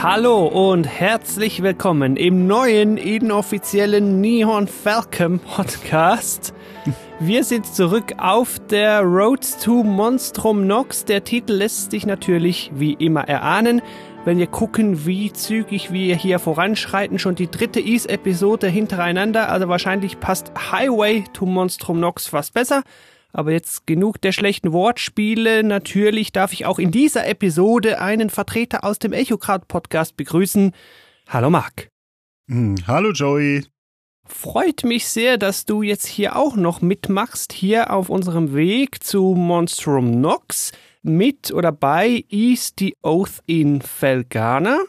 Hallo und herzlich willkommen im neuen inoffiziellen Neon Falcon Podcast. Wir sind zurück auf der Road to Monstrum Nox. Der Titel lässt sich natürlich wie immer erahnen. Wenn wir gucken, wie zügig wir hier voranschreiten, schon die dritte Ease-Episode hintereinander, also wahrscheinlich passt Highway to Monstrum Nox fast besser. Aber jetzt genug der schlechten Wortspiele. Natürlich darf ich auch in dieser Episode einen Vertreter aus dem Echocrowd Podcast begrüßen. Hallo Marc. Hm, hallo Joey. Freut mich sehr, dass du jetzt hier auch noch mitmachst, hier auf unserem Weg zu Monstrum Nox. Mit oder bei East the Oath in Felgana.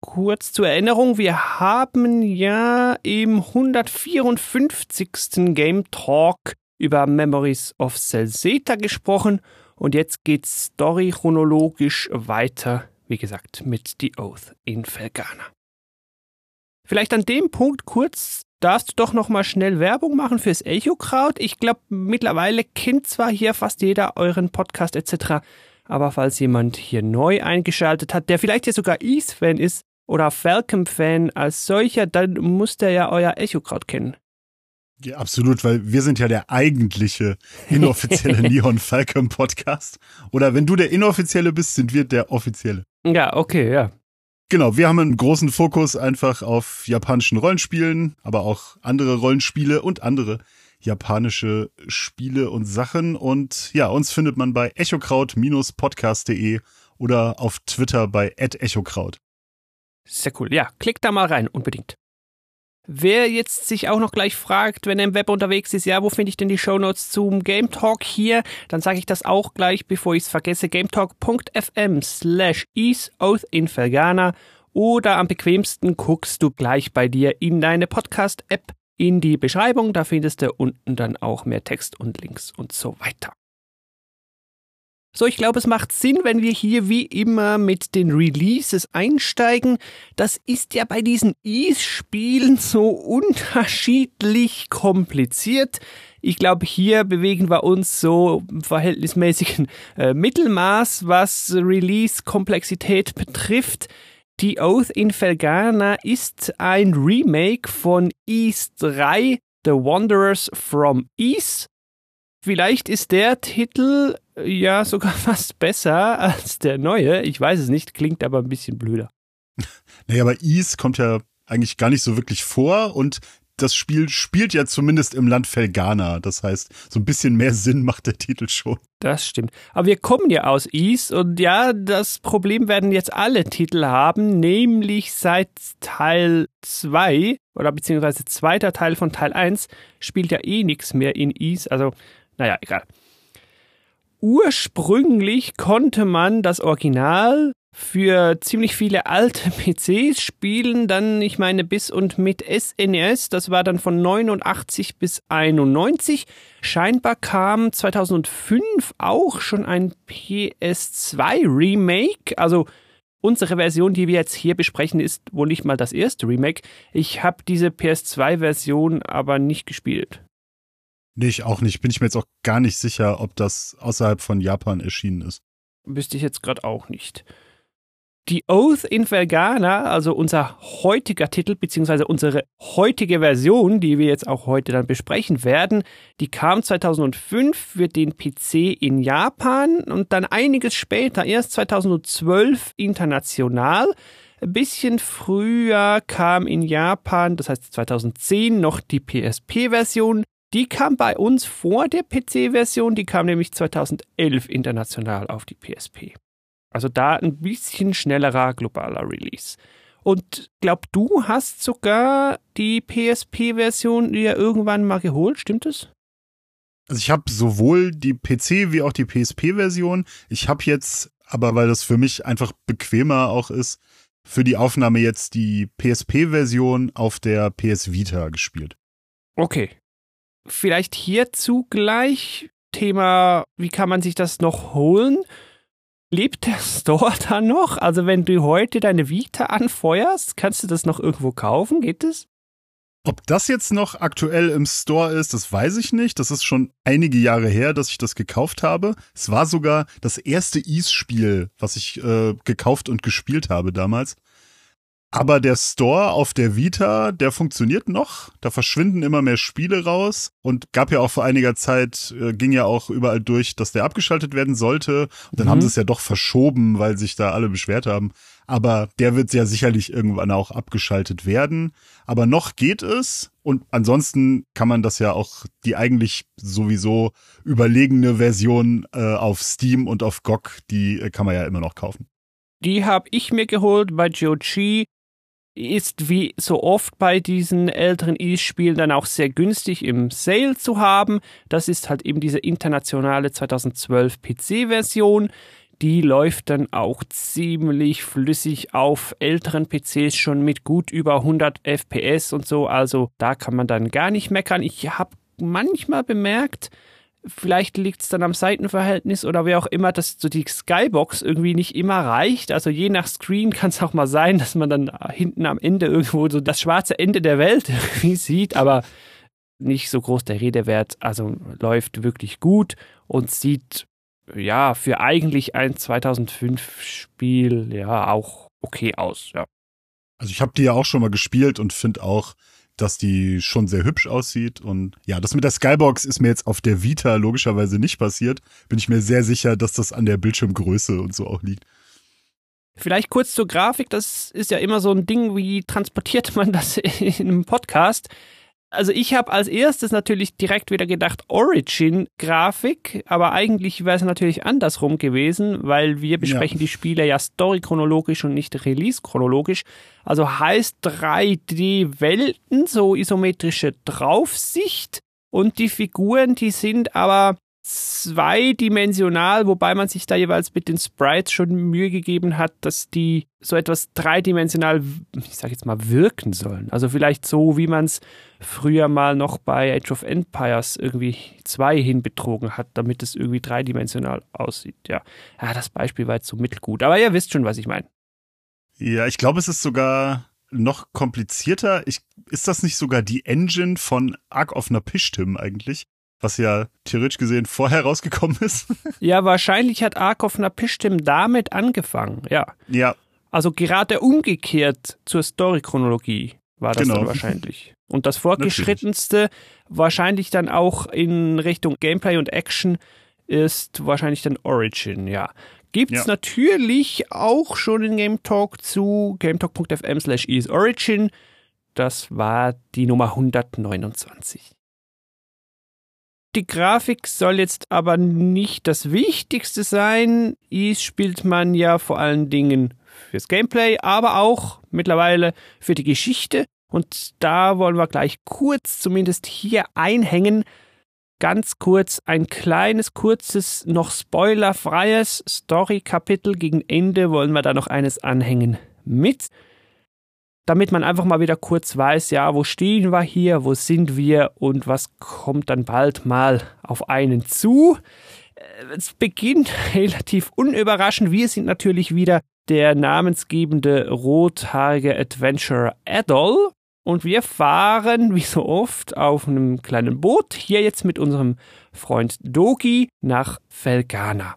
Kurz zur Erinnerung, wir haben ja im 154. Game Talk über Memories of Celzeta gesprochen und jetzt geht's story chronologisch weiter, wie gesagt, mit The Oath in Felgana. Vielleicht an dem Punkt kurz darfst du doch noch mal schnell Werbung machen fürs Echo-Kraut. Ich glaube, mittlerweile kennt zwar hier fast jeder euren Podcast etc., aber falls jemand hier neu eingeschaltet hat, der vielleicht ja sogar Ease-Fan ist oder Falcon-Fan als solcher, dann muss der ja euer Echo-Kraut kennen. Ja, absolut, weil wir sind ja der eigentliche inoffizielle Neon Falcon Podcast. Oder wenn du der inoffizielle bist, sind wir der offizielle. Ja, okay, ja. Genau, wir haben einen großen Fokus einfach auf japanischen Rollenspielen, aber auch andere Rollenspiele und andere japanische Spiele und Sachen. Und ja, uns findet man bei echokraut-podcast.de oder auf Twitter bei echokraut. Sehr cool. Ja, klickt da mal rein, unbedingt. Wer jetzt sich auch noch gleich fragt, wenn er im Web unterwegs ist, ja, wo finde ich denn die Shownotes zum Game Talk hier, dann sage ich das auch gleich, bevor ich es vergesse, gametalk.fm slash easeoathinfergana oder am bequemsten guckst du gleich bei dir in deine Podcast-App in die Beschreibung, da findest du unten dann auch mehr Text und Links und so weiter. So, ich glaube, es macht Sinn, wenn wir hier wie immer mit den Releases einsteigen. Das ist ja bei diesen Ease-Spielen so unterschiedlich kompliziert. Ich glaube, hier bewegen wir uns so im verhältnismäßigen äh, Mittelmaß, was Release-Komplexität betrifft. Die Oath in Felgana ist ein Remake von Ease 3, The Wanderers from Ease. Vielleicht ist der Titel ja sogar fast besser als der neue. Ich weiß es nicht, klingt aber ein bisschen blöder. Naja, aber Ease kommt ja eigentlich gar nicht so wirklich vor und das Spiel spielt ja zumindest im Land Felgana. Das heißt, so ein bisschen mehr Sinn macht der Titel schon. Das stimmt. Aber wir kommen ja aus East und ja, das Problem werden jetzt alle Titel haben, nämlich seit Teil 2 oder beziehungsweise zweiter Teil von Teil 1 spielt ja eh nichts mehr in East. Also, naja, egal. Ursprünglich konnte man das Original für ziemlich viele alte PCs spielen, dann, ich meine, bis und mit SNES, das war dann von 89 bis 91. Scheinbar kam 2005 auch schon ein PS2 Remake, also Unsere Version, die wir jetzt hier besprechen, ist wohl nicht mal das erste Remake. Ich habe diese PS2-Version aber nicht gespielt. Nee, ich auch nicht. Bin ich mir jetzt auch gar nicht sicher, ob das außerhalb von Japan erschienen ist. Wüsste ich jetzt gerade auch nicht. Die Oath in Felgana, also unser heutiger Titel, beziehungsweise unsere heutige Version, die wir jetzt auch heute dann besprechen werden, die kam 2005 für den PC in Japan und dann einiges später, erst 2012 international. Ein bisschen früher kam in Japan, das heißt 2010, noch die PSP-Version. Die kam bei uns vor der PC-Version, die kam nämlich 2011 international auf die PSP. Also da ein bisschen schnellerer globaler Release. Und glaub, du hast sogar die PSP-Version dir irgendwann mal geholt, stimmt es? Also ich habe sowohl die PC wie auch die PSP-Version. Ich habe jetzt, aber weil das für mich einfach bequemer auch ist, für die Aufnahme jetzt die PSP-Version auf der PS Vita gespielt. Okay. Vielleicht hierzu gleich Thema, wie kann man sich das noch holen? Lebt der Store da noch? Also wenn du heute deine Vita anfeuerst, kannst du das noch irgendwo kaufen? Geht es? Ob das jetzt noch aktuell im Store ist, das weiß ich nicht. Das ist schon einige Jahre her, dass ich das gekauft habe. Es war sogar das erste Ease-Spiel, was ich äh, gekauft und gespielt habe damals. Aber der Store auf der Vita, der funktioniert noch. Da verschwinden immer mehr Spiele raus. Und gab ja auch vor einiger Zeit, äh, ging ja auch überall durch, dass der abgeschaltet werden sollte. Und dann mhm. haben sie es ja doch verschoben, weil sich da alle beschwert haben. Aber der wird ja sicherlich irgendwann auch abgeschaltet werden. Aber noch geht es. Und ansonsten kann man das ja auch, die eigentlich sowieso überlegene Version äh, auf Steam und auf GOG, die äh, kann man ja immer noch kaufen. Die habe ich mir geholt bei GOG ist wie so oft bei diesen älteren E-Spielen dann auch sehr günstig im Sale zu haben. Das ist halt eben diese internationale 2012 PC-Version. Die läuft dann auch ziemlich flüssig auf älteren PCs schon mit gut über 100 FPS und so. Also da kann man dann gar nicht meckern. Ich habe manchmal bemerkt, Vielleicht liegt es dann am Seitenverhältnis oder wie auch immer, dass so die Skybox irgendwie nicht immer reicht. Also je nach Screen kann es auch mal sein, dass man dann hinten am Ende irgendwo so das schwarze Ende der Welt irgendwie sieht, aber nicht so groß der Redewert. Also läuft wirklich gut und sieht ja für eigentlich ein 2005 Spiel ja auch okay aus. Ja. Also ich habe die ja auch schon mal gespielt und finde auch, dass die schon sehr hübsch aussieht. Und ja, das mit der Skybox ist mir jetzt auf der Vita logischerweise nicht passiert. Bin ich mir sehr sicher, dass das an der Bildschirmgröße und so auch liegt. Vielleicht kurz zur Grafik. Das ist ja immer so ein Ding, wie transportiert man das in einem Podcast? Also ich habe als erstes natürlich direkt wieder gedacht Origin-Grafik, aber eigentlich wäre es natürlich andersrum gewesen, weil wir besprechen ja. die Spiele ja story-chronologisch und nicht release-chronologisch. Also heißt 3D-Welten, so isometrische Draufsicht und die Figuren, die sind aber zweidimensional, wobei man sich da jeweils mit den Sprites schon Mühe gegeben hat, dass die so etwas dreidimensional, ich sag jetzt mal, wirken sollen. Also vielleicht so, wie man es früher mal noch bei Age of Empires irgendwie zwei hinbetrogen hat, damit es irgendwie dreidimensional aussieht. Ja, ja das Beispiel war jetzt so mittelgut, aber ihr wisst schon, was ich meine. Ja, ich glaube, es ist sogar noch komplizierter. Ich, ist das nicht sogar die Engine von Ark of Napishtim eigentlich? Was ja theoretisch gesehen vorher rausgekommen ist. ja, wahrscheinlich hat Arkov Napishtim damit angefangen, ja. Ja. Also gerade umgekehrt zur Story-Chronologie war das genau. dann wahrscheinlich. Und das Fortgeschrittenste, Natürlich. wahrscheinlich dann auch in Richtung Gameplay und Action, ist wahrscheinlich dann Origin, ja. Gibt's ja. natürlich auch schon in Game Talk zu gametalk.fm slash Origin. Das war die Nummer 129. Die Grafik soll jetzt aber nicht das Wichtigste sein. Ease spielt man ja vor allen Dingen fürs Gameplay, aber auch mittlerweile für die Geschichte. Und da wollen wir gleich kurz, zumindest hier einhängen, ganz kurz ein kleines, kurzes, noch spoilerfreies Story-Kapitel. Gegen Ende wollen wir da noch eines anhängen mit damit man einfach mal wieder kurz weiß, ja, wo stehen wir hier, wo sind wir und was kommt dann bald mal auf einen zu. Äh, es beginnt relativ unüberraschend. Wir sind natürlich wieder der namensgebende rothaarige Adventurer Adol. Und wir fahren, wie so oft, auf einem kleinen Boot, hier jetzt mit unserem Freund Doki nach Felgana.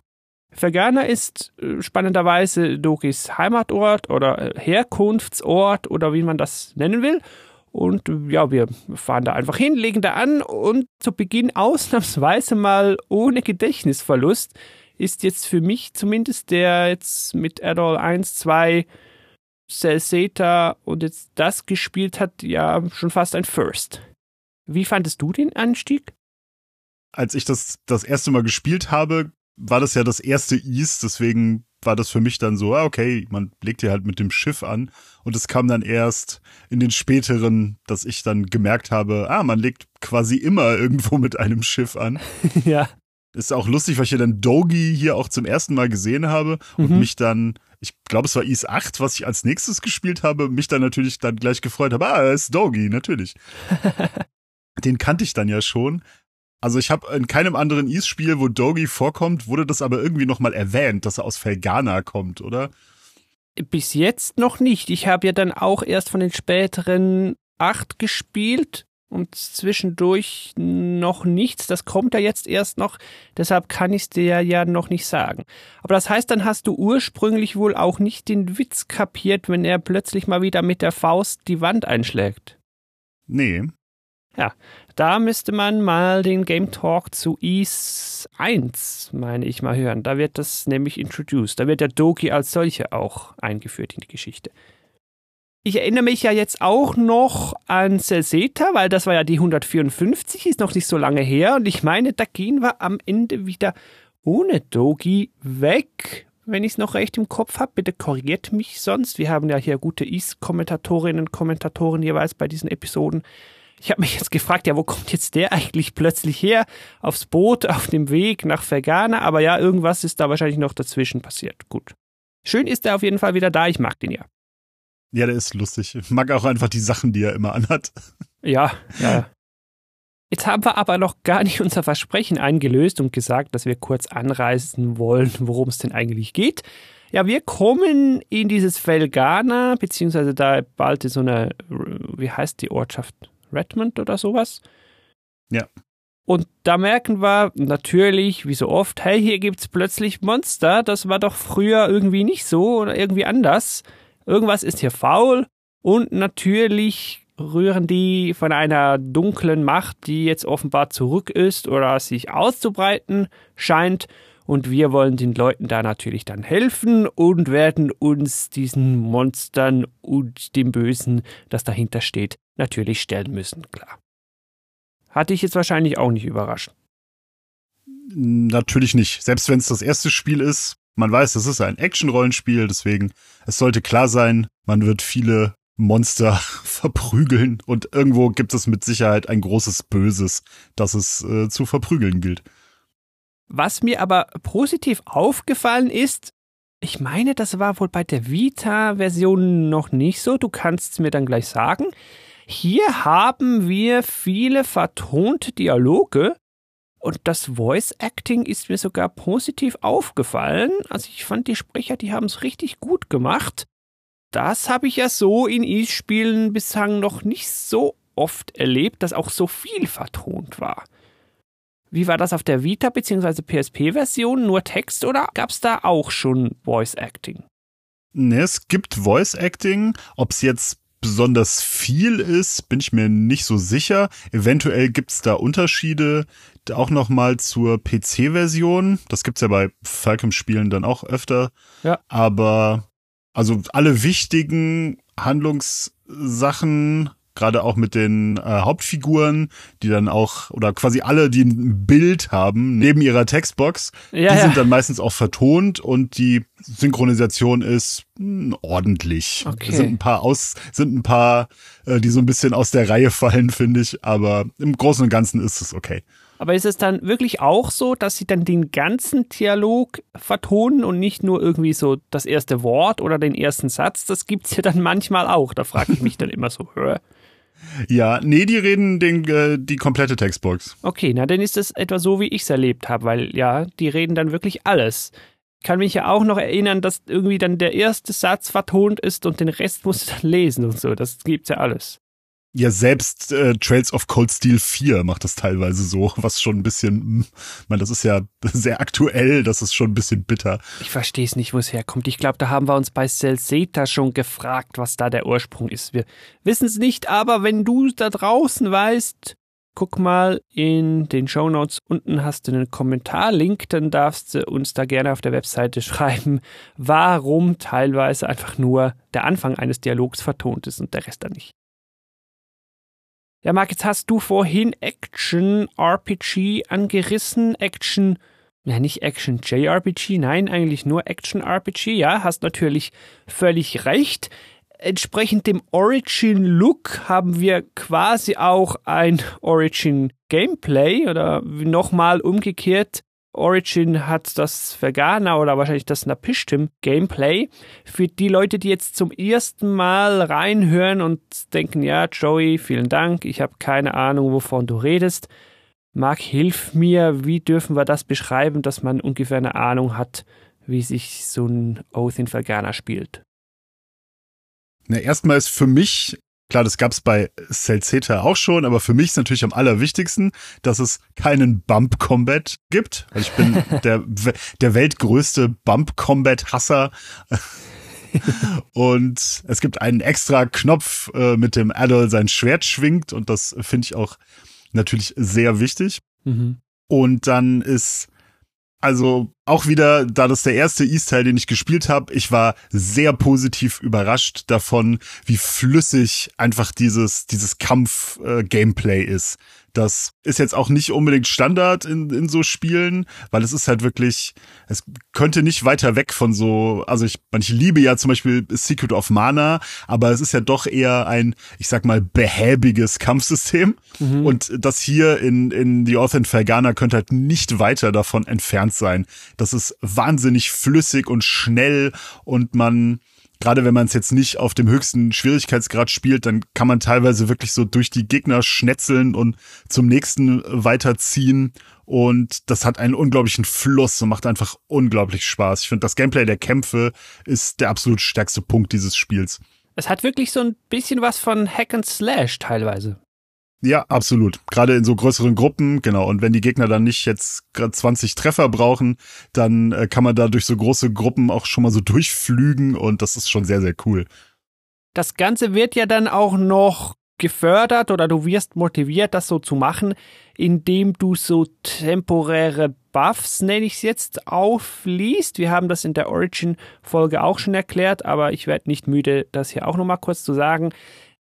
Fergana ist äh, spannenderweise Dokis Heimatort oder äh, Herkunftsort oder wie man das nennen will. Und äh, ja, wir fahren da einfach hin, legen da an und zu Beginn ausnahmsweise mal ohne Gedächtnisverlust ist jetzt für mich zumindest der jetzt mit Adol 1, 2, Cell und jetzt das gespielt hat, ja schon fast ein First. Wie fandest du den Anstieg? Als ich das das erste Mal gespielt habe, war das ja das erste East, deswegen war das für mich dann so, ah, okay, man legt hier halt mit dem Schiff an. Und es kam dann erst in den späteren, dass ich dann gemerkt habe, ah, man legt quasi immer irgendwo mit einem Schiff an. ja. Ist auch lustig, weil ich ja dann Dogi hier auch zum ersten Mal gesehen habe und Mhm. mich dann, ich glaube, es war Is 8, was ich als nächstes gespielt habe, mich dann natürlich dann gleich gefreut habe. Ah, es ist Dogi, natürlich. Den kannte ich dann ja schon. Also ich habe in keinem anderen Is-Spiel, wo Dogi vorkommt, wurde das aber irgendwie nochmal erwähnt, dass er aus Felgana kommt, oder? Bis jetzt noch nicht. Ich habe ja dann auch erst von den späteren acht gespielt und zwischendurch noch nichts. Das kommt ja jetzt erst noch. Deshalb kann ich es dir ja noch nicht sagen. Aber das heißt, dann hast du ursprünglich wohl auch nicht den Witz kapiert, wenn er plötzlich mal wieder mit der Faust die Wand einschlägt. Nee. Da müsste man mal den Game Talk zu Ease 1, meine ich mal, hören. Da wird das nämlich introduced. Da wird der Doki als solche auch eingeführt in die Geschichte. Ich erinnere mich ja jetzt auch noch an Celseta, weil das war ja die 154, ist noch nicht so lange her. Und ich meine, da gehen wir am Ende wieder ohne Dogi weg. Wenn ich es noch recht im Kopf habe, bitte korrigiert mich sonst. Wir haben ja hier gute Ease-Kommentatorinnen und Kommentatoren jeweils bei diesen Episoden. Ich habe mich jetzt gefragt, ja, wo kommt jetzt der eigentlich plötzlich her? Aufs Boot, auf dem Weg nach Fergana, aber ja, irgendwas ist da wahrscheinlich noch dazwischen passiert. Gut. Schön ist er auf jeden Fall wieder da, ich mag den ja. Ja, der ist lustig. Ich mag auch einfach die Sachen, die er immer anhat. Ja, ja. Jetzt haben wir aber noch gar nicht unser Versprechen eingelöst und gesagt, dass wir kurz anreißen wollen, worum es denn eigentlich geht. Ja, wir kommen in dieses Felgana, beziehungsweise da bald in so eine, wie heißt die Ortschaft? Redmond oder sowas. Ja. Und da merken wir natürlich, wie so oft, hey, hier gibt's plötzlich Monster. Das war doch früher irgendwie nicht so oder irgendwie anders. Irgendwas ist hier faul. Und natürlich rühren die von einer dunklen Macht, die jetzt offenbar zurück ist oder sich auszubreiten scheint. Und wir wollen den Leuten da natürlich dann helfen und werden uns diesen Monstern und dem Bösen, das dahinter steht, natürlich stellen müssen, klar. Hatte ich jetzt wahrscheinlich auch nicht überrascht. Natürlich nicht. Selbst wenn es das erste Spiel ist, man weiß, es ist ein Action-Rollenspiel, deswegen es sollte klar sein, man wird viele Monster verprügeln und irgendwo gibt es mit Sicherheit ein großes Böses, das es äh, zu verprügeln gilt. Was mir aber positiv aufgefallen ist, ich meine, das war wohl bei der Vita-Version noch nicht so, du kannst es mir dann gleich sagen. Hier haben wir viele vertonte Dialoge und das Voice Acting ist mir sogar positiv aufgefallen. Also ich fand die Sprecher, die haben es richtig gut gemacht. Das habe ich ja so in E-Spielen bislang noch nicht so oft erlebt, dass auch so viel vertont war. Wie war das auf der Vita bzw. PSP-Version? Nur Text oder gab es da auch schon Voice Acting? Ne, es gibt Voice Acting. Ob es jetzt besonders viel ist, bin ich mir nicht so sicher. Eventuell gibt's da Unterschiede. Auch nochmal zur PC-Version. Das gibt's ja bei Falcom-Spielen dann auch öfter. Ja. Aber also alle wichtigen Handlungssachen, gerade auch mit den äh, Hauptfiguren, die dann auch, oder quasi alle, die ein Bild haben, neben ihrer Textbox, Ja, die ja. sind dann meistens auch vertont und die Synchronisation ist mh, ordentlich. Okay. Sind ein paar aus, sind ein paar, äh, die so ein bisschen aus der Reihe fallen, finde ich, aber im Großen und Ganzen ist es okay. Aber ist es dann wirklich auch so, dass sie dann den ganzen Dialog vertonen und nicht nur irgendwie so das erste Wort oder den ersten Satz? Das gibt's ja dann manchmal auch. Da frage ich mich dann immer so, hör. Ja, nee, die reden den, äh, die komplette Textbox. Okay, na dann ist es etwa so, wie ich es erlebt habe, weil ja, die reden dann wirklich alles. Ich kann mich ja auch noch erinnern, dass irgendwie dann der erste Satz vertont ist und den Rest musst du dann lesen und so. Das gibt's ja alles. Ja, selbst äh, Trails of Cold Steel 4 macht das teilweise so, was schon ein bisschen, man, das ist ja sehr aktuell, das ist schon ein bisschen bitter. Ich verstehe es nicht, wo es herkommt. Ich glaube, da haben wir uns bei Celseta schon gefragt, was da der Ursprung ist. Wir wissen es nicht, aber wenn du da draußen weißt, guck mal in den Show Notes. Unten hast du einen Kommentarlink, dann darfst du uns da gerne auf der Webseite schreiben, warum teilweise einfach nur der Anfang eines Dialogs vertont ist und der Rest dann nicht. Ja, Marc, jetzt hast du vorhin Action RPG angerissen. Action, ja, nicht Action JRPG, nein, eigentlich nur Action RPG. Ja, hast natürlich völlig recht. Entsprechend dem Origin Look haben wir quasi auch ein Origin Gameplay oder nochmal umgekehrt Origin hat das Vegana oder wahrscheinlich das Napishtim Gameplay. Für die Leute, die jetzt zum ersten Mal reinhören und denken, ja, Joey, vielen Dank, ich habe keine Ahnung, wovon du redest. Marc, hilf mir, wie dürfen wir das beschreiben, dass man ungefähr eine Ahnung hat, wie sich so ein Oath in Vegana spielt? Na, erstmal ist für mich Klar, das gab's bei Celceta auch schon, aber für mich ist natürlich am allerwichtigsten, dass es keinen Bump Combat gibt. Weil ich bin der, der weltgrößte Bump Combat Hasser. und es gibt einen extra Knopf, äh, mit dem Adol sein Schwert schwingt und das finde ich auch natürlich sehr wichtig. Mhm. Und dann ist also auch wieder, da das der erste East-Teil, den ich gespielt habe, ich war sehr positiv überrascht davon, wie flüssig einfach dieses, dieses Kampf-Gameplay äh, ist. Das ist jetzt auch nicht unbedingt Standard in, in so Spielen, weil es ist halt wirklich, es könnte nicht weiter weg von so, also ich, ich liebe ja zum Beispiel Secret of Mana, aber es ist ja doch eher ein, ich sag mal, behäbiges Kampfsystem. Mhm. Und das hier in, in The Author Fergana könnte halt nicht weiter davon entfernt sein. Das ist wahnsinnig flüssig und schnell und man, gerade wenn man es jetzt nicht auf dem höchsten Schwierigkeitsgrad spielt, dann kann man teilweise wirklich so durch die Gegner schnetzeln und zum nächsten weiterziehen. Und das hat einen unglaublichen Fluss und macht einfach unglaublich Spaß. Ich finde, das Gameplay der Kämpfe ist der absolut stärkste Punkt dieses Spiels. Es hat wirklich so ein bisschen was von Hack and Slash teilweise. Ja, absolut. Gerade in so größeren Gruppen, genau. Und wenn die Gegner dann nicht jetzt gerade 20 Treffer brauchen, dann äh, kann man da durch so große Gruppen auch schon mal so durchflügen und das ist schon sehr, sehr cool. Das Ganze wird ja dann auch noch gefördert oder du wirst motiviert, das so zu machen, indem du so temporäre Buffs, nenne ich es jetzt, aufliest. Wir haben das in der Origin-Folge auch schon erklärt, aber ich werde nicht müde, das hier auch nochmal kurz zu sagen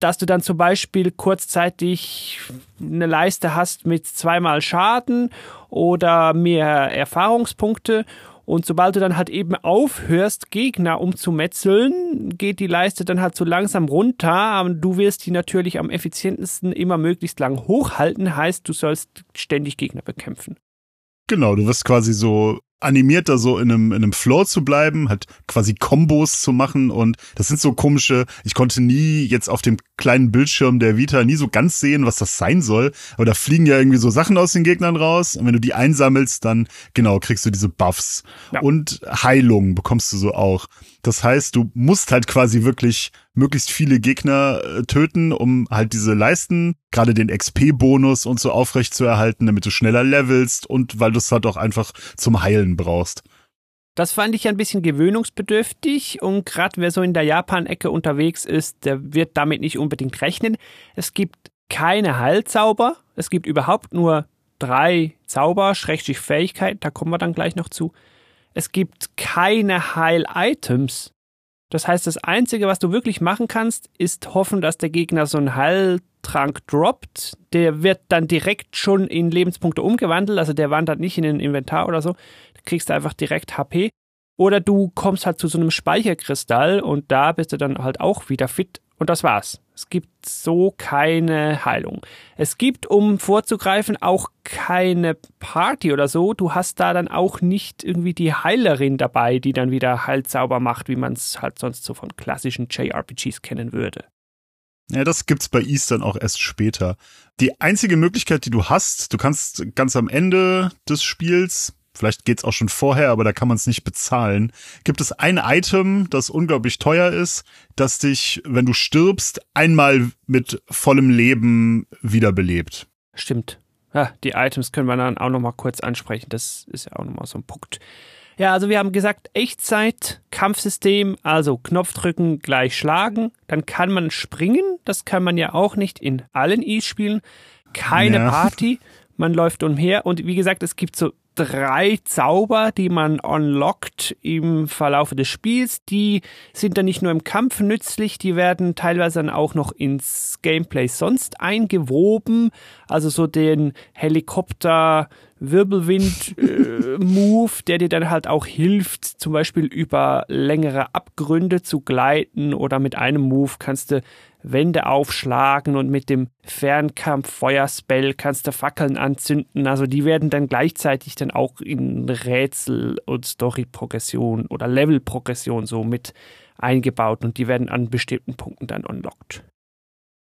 dass du dann zum Beispiel kurzzeitig eine Leiste hast mit zweimal Schaden oder mehr Erfahrungspunkte. Und sobald du dann halt eben aufhörst, Gegner umzumetzeln, geht die Leiste dann halt so langsam runter. Du wirst die natürlich am effizientesten immer möglichst lang hochhalten. Heißt, du sollst ständig Gegner bekämpfen. Genau, du wirst quasi so animiert, da so in einem, in einem Flow zu bleiben, halt quasi Kombos zu machen und das sind so komische, ich konnte nie jetzt auf dem kleinen Bildschirm der Vita nie so ganz sehen, was das sein soll, aber da fliegen ja irgendwie so Sachen aus den Gegnern raus und wenn du die einsammelst, dann genau, kriegst du diese Buffs ja. und Heilung bekommst du so auch. Das heißt, du musst halt quasi wirklich möglichst viele Gegner äh, töten, um halt diese Leisten, gerade den XP-Bonus und so aufrecht zu erhalten, damit du schneller levelst und weil du es halt auch einfach zum Heilen brauchst. Das fand ich ein bisschen gewöhnungsbedürftig und gerade wer so in der Japan-Ecke unterwegs ist, der wird damit nicht unbedingt rechnen. Es gibt keine Heilzauber, es gibt überhaupt nur drei Zauber, Schrägstrich Fähigkeit, da kommen wir dann gleich noch zu es gibt keine Heil-Items. Das heißt, das Einzige, was du wirklich machen kannst, ist hoffen, dass der Gegner so einen Heiltrank droppt. Der wird dann direkt schon in Lebenspunkte umgewandelt, also der wandert nicht in ein Inventar oder so. Du kriegst einfach direkt HP. Oder du kommst halt zu so einem Speicherkristall und da bist du dann halt auch wieder fit und das war's. Es gibt so keine Heilung. Es gibt, um vorzugreifen, auch keine Party oder so. Du hast da dann auch nicht irgendwie die Heilerin dabei, die dann wieder Heilzauber macht, wie man es halt sonst so von klassischen JRPGs kennen würde. Ja, das gibt's bei Eastern auch erst später. Die einzige Möglichkeit, die du hast, du kannst ganz am Ende des Spiels vielleicht geht's auch schon vorher, aber da kann man es nicht bezahlen. Gibt es ein Item, das unglaublich teuer ist, das dich, wenn du stirbst, einmal mit vollem Leben wiederbelebt? Stimmt. Ja, die Items können wir dann auch noch mal kurz ansprechen. Das ist ja auch noch mal so ein Punkt. Ja, also wir haben gesagt, Echtzeit, Kampfsystem, also Knopf drücken, gleich schlagen. Dann kann man springen. Das kann man ja auch nicht in allen E-Spielen. Keine ja. Party. Man läuft umher. Und wie gesagt, es gibt so drei Zauber, die man unlockt im Verlauf des Spiels. Die sind dann nicht nur im Kampf nützlich, die werden teilweise dann auch noch ins Gameplay sonst eingewoben. Also so den Helikopter Wirbelwind-Move, der dir dann halt auch hilft, zum Beispiel über längere Abgründe zu gleiten oder mit einem Move kannst du Wände aufschlagen und mit dem Fernkampf-Feuerspell kannst du Fackeln anzünden. Also die werden dann gleichzeitig dann auch in Rätsel- und Story-Progression oder Level-Progression so mit eingebaut und die werden an bestimmten Punkten dann unlocked.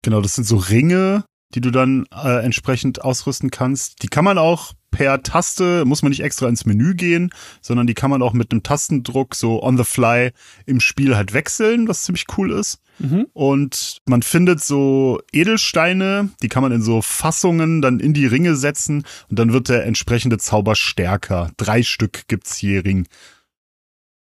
Genau, das sind so Ringe, die du dann äh, entsprechend ausrüsten kannst. Die kann man auch per Taste, muss man nicht extra ins Menü gehen, sondern die kann man auch mit einem Tastendruck so on the fly im Spiel halt wechseln, was ziemlich cool ist. Mhm. Und man findet so Edelsteine, die kann man in so Fassungen dann in die Ringe setzen und dann wird der entsprechende Zauber stärker. Drei Stück gibt's je Ring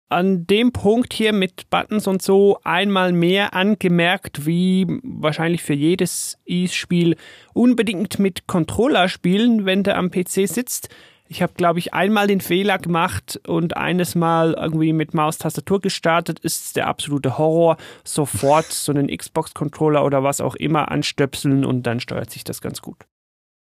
an dem Punkt hier mit Buttons und so einmal mehr angemerkt, wie wahrscheinlich für jedes E-Spiel unbedingt mit Controller spielen, wenn der am PC sitzt. Ich habe, glaube ich, einmal den Fehler gemacht und eines Mal irgendwie mit Maustastatur gestartet, ist der absolute Horror. Sofort so einen Xbox-Controller oder was auch immer anstöpseln und dann steuert sich das ganz gut.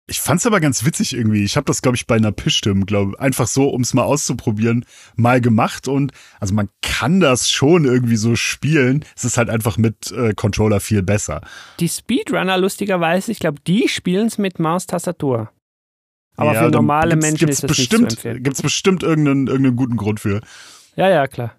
Ich fand's aber ganz witzig irgendwie. Ich habe das, glaube ich, bei einer Pischstimme, glaube einfach so, ums mal auszuprobieren, mal gemacht. Und also man kann das schon irgendwie so spielen. Es ist halt einfach mit äh, Controller viel besser. Die Speedrunner, lustigerweise, ich glaube, die spielen's mit Maustastatur. Aber ja, für normale Menschen ist das bestimmt, nicht zu empfehlen. Gibt's bestimmt irgendeinen, irgendeinen guten Grund für. Ja, ja, klar.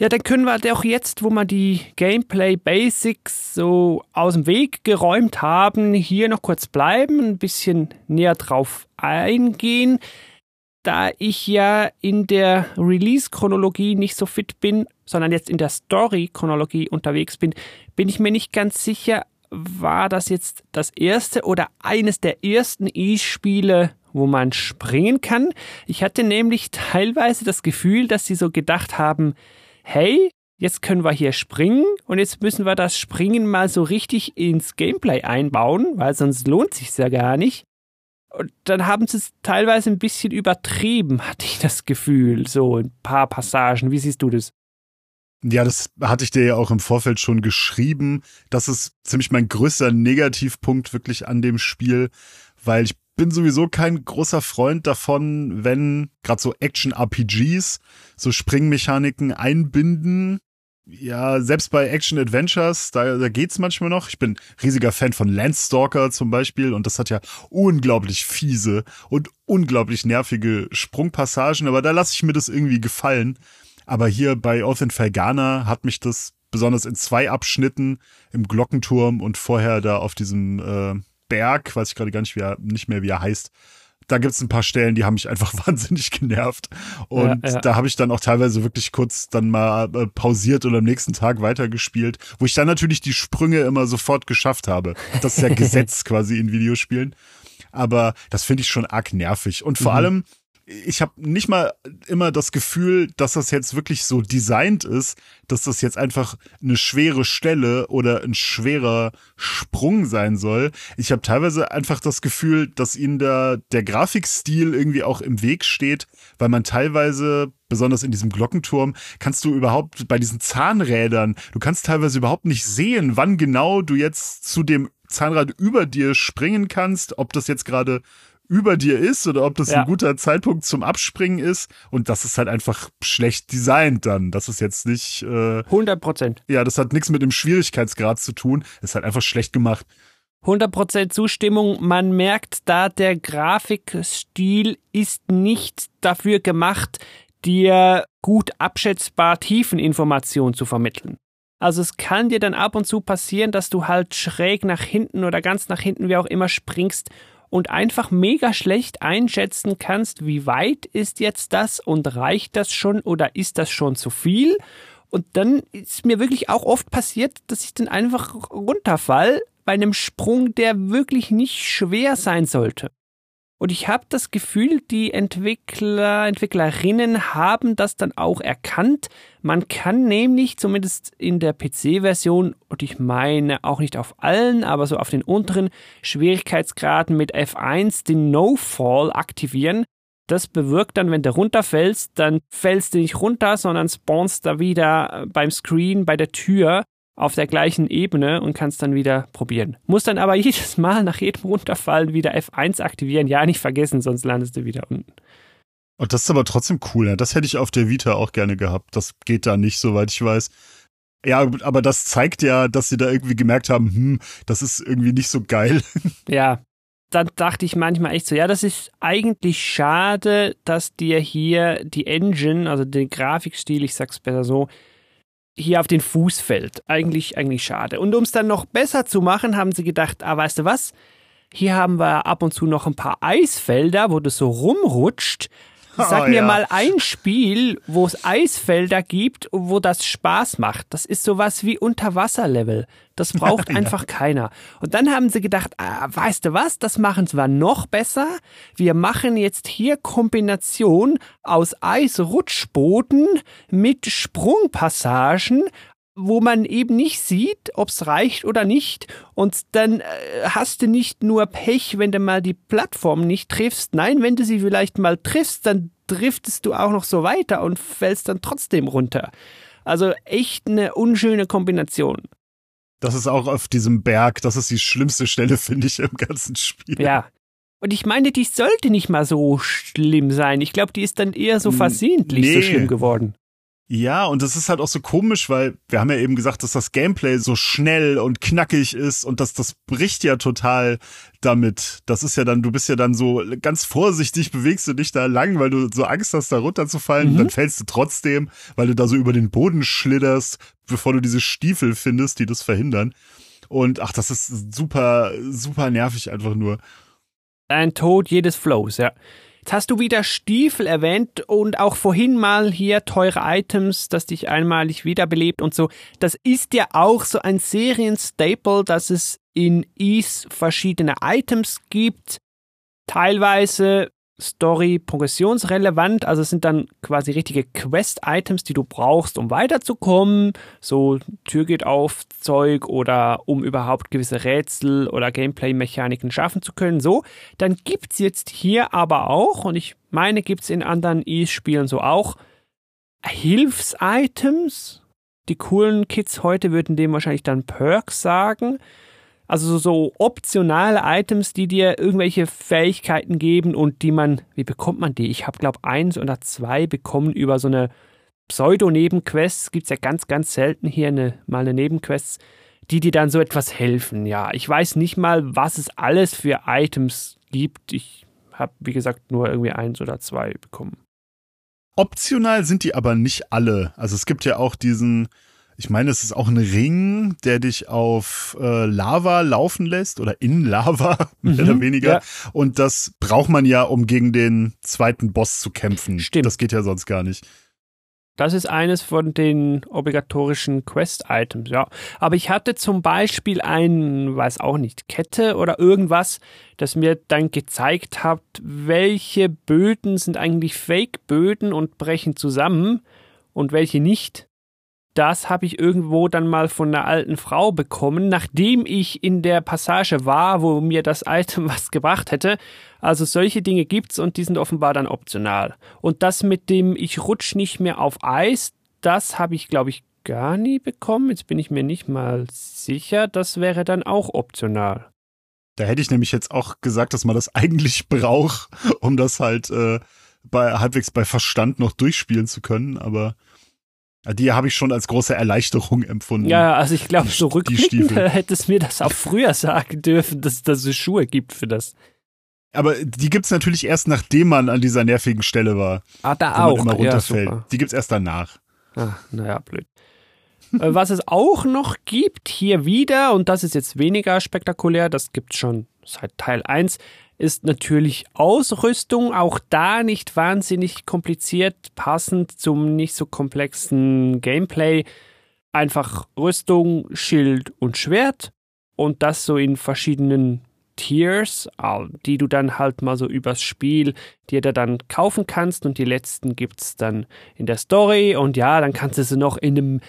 Ja, dann können wir auch jetzt, wo wir die Gameplay Basics so aus dem Weg geräumt haben, hier noch kurz bleiben, ein bisschen näher drauf eingehen. Da ich ja in der Release-Chronologie nicht so fit bin, sondern jetzt in der Story-Chronologie unterwegs bin, bin ich mir nicht ganz sicher, war das jetzt das erste oder eines der ersten E-Spiele, wo man springen kann. Ich hatte nämlich teilweise das Gefühl, dass sie so gedacht haben, hey, jetzt können wir hier springen und jetzt müssen wir das Springen mal so richtig ins Gameplay einbauen, weil sonst lohnt sich ja gar nicht. Und dann haben sie es teilweise ein bisschen übertrieben, hatte ich das Gefühl, so ein paar Passagen. Wie siehst du das? Ja, das hatte ich dir ja auch im Vorfeld schon geschrieben. Das ist ziemlich mein größter Negativpunkt wirklich an dem Spiel, weil ich bin sowieso kein großer Freund davon, wenn gerade so Action-RPGs so Springmechaniken einbinden. Ja, selbst bei Action-Adventures, da, da geht's manchmal noch. Ich bin riesiger Fan von Landstalker zum Beispiel und das hat ja unglaublich fiese und unglaublich nervige Sprungpassagen, aber da lasse ich mir das irgendwie gefallen. Aber hier bei Oath in Felgana hat mich das besonders in zwei Abschnitten im Glockenturm und vorher da auf diesem äh, Berg, weiß ich gerade gar nicht, wie er, nicht mehr, wie er heißt. Da gibt's ein paar Stellen, die haben mich einfach wahnsinnig genervt. Und ja, ja. da habe ich dann auch teilweise wirklich kurz dann mal äh, pausiert und am nächsten Tag weitergespielt, wo ich dann natürlich die Sprünge immer sofort geschafft habe. Das ist ja Gesetz quasi in Videospielen. Aber das finde ich schon arg nervig. Und vor mhm. allem, ich habe nicht mal immer das Gefühl, dass das jetzt wirklich so designt ist, dass das jetzt einfach eine schwere Stelle oder ein schwerer Sprung sein soll. Ich habe teilweise einfach das Gefühl, dass ihnen da der Grafikstil irgendwie auch im Weg steht, weil man teilweise besonders in diesem Glockenturm, kannst du überhaupt bei diesen Zahnrädern, du kannst teilweise überhaupt nicht sehen, wann genau du jetzt zu dem Zahnrad über dir springen kannst, ob das jetzt gerade über dir ist oder ob das ja. ein guter Zeitpunkt zum Abspringen ist. Und das ist halt einfach schlecht designt dann. Das ist jetzt nicht. Äh, 100 Prozent. Ja, das hat nichts mit dem Schwierigkeitsgrad zu tun. Ist halt einfach schlecht gemacht. 100% Zustimmung. Man merkt da, der Grafikstil ist nicht dafür gemacht, dir gut abschätzbar Tiefeninformationen zu vermitteln. Also es kann dir dann ab und zu passieren, dass du halt schräg nach hinten oder ganz nach hinten, wie auch immer, springst und einfach mega schlecht einschätzen kannst, wie weit ist jetzt das und reicht das schon oder ist das schon zu viel? Und dann ist mir wirklich auch oft passiert, dass ich dann einfach runterfall bei einem Sprung, der wirklich nicht schwer sein sollte. Und ich habe das Gefühl, die Entwickler, Entwicklerinnen haben das dann auch erkannt. Man kann nämlich zumindest in der PC-Version, und ich meine auch nicht auf allen, aber so auf den unteren Schwierigkeitsgraden mit F1 den No-Fall aktivieren. Das bewirkt dann, wenn du runterfällst, dann fällst du nicht runter, sondern spawnst da wieder beim Screen bei der Tür auf der gleichen Ebene und kannst dann wieder probieren. Muss dann aber jedes Mal nach jedem Runterfallen wieder F1 aktivieren. Ja, nicht vergessen, sonst landest du wieder unten. Und das ist aber trotzdem cool. Ne? Das hätte ich auf der Vita auch gerne gehabt. Das geht da nicht, soweit ich weiß. Ja, aber das zeigt ja, dass sie da irgendwie gemerkt haben, hm, das ist irgendwie nicht so geil. Ja, dann dachte ich manchmal echt so, ja, das ist eigentlich schade, dass dir hier die Engine, also den Grafikstil, ich sag's besser so, hier auf den Fuß fällt. Eigentlich, eigentlich schade. Und um es dann noch besser zu machen, haben sie gedacht, ah, weißt du was? Hier haben wir ab und zu noch ein paar Eisfelder, wo du so rumrutscht. Sag oh, mir ja. mal ein Spiel, wo es Eisfelder gibt, wo das Spaß macht. Das ist sowas wie Unterwasserlevel. Das braucht einfach keiner. Und dann haben sie gedacht, ah, weißt du was, das machen wir noch besser. Wir machen jetzt hier Kombination aus Eisrutschboden mit Sprungpassagen wo man eben nicht sieht, ob's reicht oder nicht. Und dann äh, hast du nicht nur Pech, wenn du mal die Plattform nicht triffst. Nein, wenn du sie vielleicht mal triffst, dann driftest du auch noch so weiter und fällst dann trotzdem runter. Also echt eine unschöne Kombination. Das ist auch auf diesem Berg, das ist die schlimmste Stelle, finde ich, im ganzen Spiel. Ja. Und ich meine, die sollte nicht mal so schlimm sein. Ich glaube, die ist dann eher so versehentlich nee. so schlimm geworden. Ja, und das ist halt auch so komisch, weil wir haben ja eben gesagt, dass das Gameplay so schnell und knackig ist und dass das bricht ja total damit. Das ist ja dann, du bist ja dann so ganz vorsichtig, bewegst du dich da lang, weil du so Angst hast, da runterzufallen. Mhm. Dann fällst du trotzdem, weil du da so über den Boden schlitterst, bevor du diese Stiefel findest, die das verhindern. Und ach, das ist super, super nervig einfach nur. Ein Tod jedes Flows, ja. Jetzt hast du wieder Stiefel erwähnt und auch vorhin mal hier teure Items, das dich einmalig wiederbelebt und so. Das ist ja auch so ein Serienstaple, dass es in Ease verschiedene Items gibt. Teilweise Story progressionsrelevant, also es sind dann quasi richtige Quest-Items, die du brauchst, um weiterzukommen, so Tür geht auf Zeug oder um überhaupt gewisse Rätsel oder Gameplay-Mechaniken schaffen zu können, so. Dann gibt's jetzt hier aber auch, und ich meine, gibt's in anderen E-Spielen so auch, Hilfs-Items. Die coolen Kids heute würden dem wahrscheinlich dann Perks sagen. Also so optionale Items, die dir irgendwelche Fähigkeiten geben und die man, wie bekommt man die? Ich habe glaube eins oder zwei bekommen über so eine Pseudo-Nebenquests. Gibt's ja ganz, ganz selten hier eine, mal eine Nebenquests, die dir dann so etwas helfen. Ja, ich weiß nicht mal, was es alles für Items gibt. Ich habe, wie gesagt, nur irgendwie eins oder zwei bekommen. Optional sind die aber nicht alle. Also es gibt ja auch diesen, ich meine, es ist auch ein Ring, der dich auf äh, Lava laufen lässt oder in Lava, mehr mhm, oder weniger. Ja. Und das braucht man ja, um gegen den zweiten Boss zu kämpfen. Stimmt. Das geht ja sonst gar nicht. Das ist eines von den obligatorischen Quest-Items, ja. Aber ich hatte zum Beispiel ein, weiß auch nicht, Kette oder irgendwas, das mir dann gezeigt hat, welche Böden sind eigentlich Fake-Böden und brechen zusammen und welche nicht das habe ich irgendwo dann mal von einer alten Frau bekommen, nachdem ich in der Passage war, wo mir das Item was gebracht hätte. Also solche Dinge gibt's und die sind offenbar dann optional. Und das mit dem ich rutsch nicht mehr auf Eis, das habe ich glaube ich gar nie bekommen. Jetzt bin ich mir nicht mal sicher, das wäre dann auch optional. Da hätte ich nämlich jetzt auch gesagt, dass man das eigentlich braucht, um das halt äh, bei halbwegs bei Verstand noch durchspielen zu können, aber die habe ich schon als große Erleichterung empfunden. Ja, also ich glaube, so rückblickend hättest mir das auch früher sagen dürfen, dass, dass es Schuhe gibt für das. Aber die gibt's natürlich erst, nachdem man an dieser nervigen Stelle war. Ah, da auch. immer runterfällt. Ja, die gibt's erst danach. Ah, naja, blöd. Äh, was es auch noch gibt, hier wieder, und das ist jetzt weniger spektakulär, das gibt's schon seit Teil 1, ist natürlich Ausrüstung, auch da nicht wahnsinnig kompliziert, passend zum nicht so komplexen Gameplay. Einfach Rüstung, Schild und Schwert und das so in verschiedenen Tiers, die du dann halt mal so übers Spiel dir da dann kaufen kannst und die letzten gibt's dann in der Story und ja, dann kannst du sie noch in einem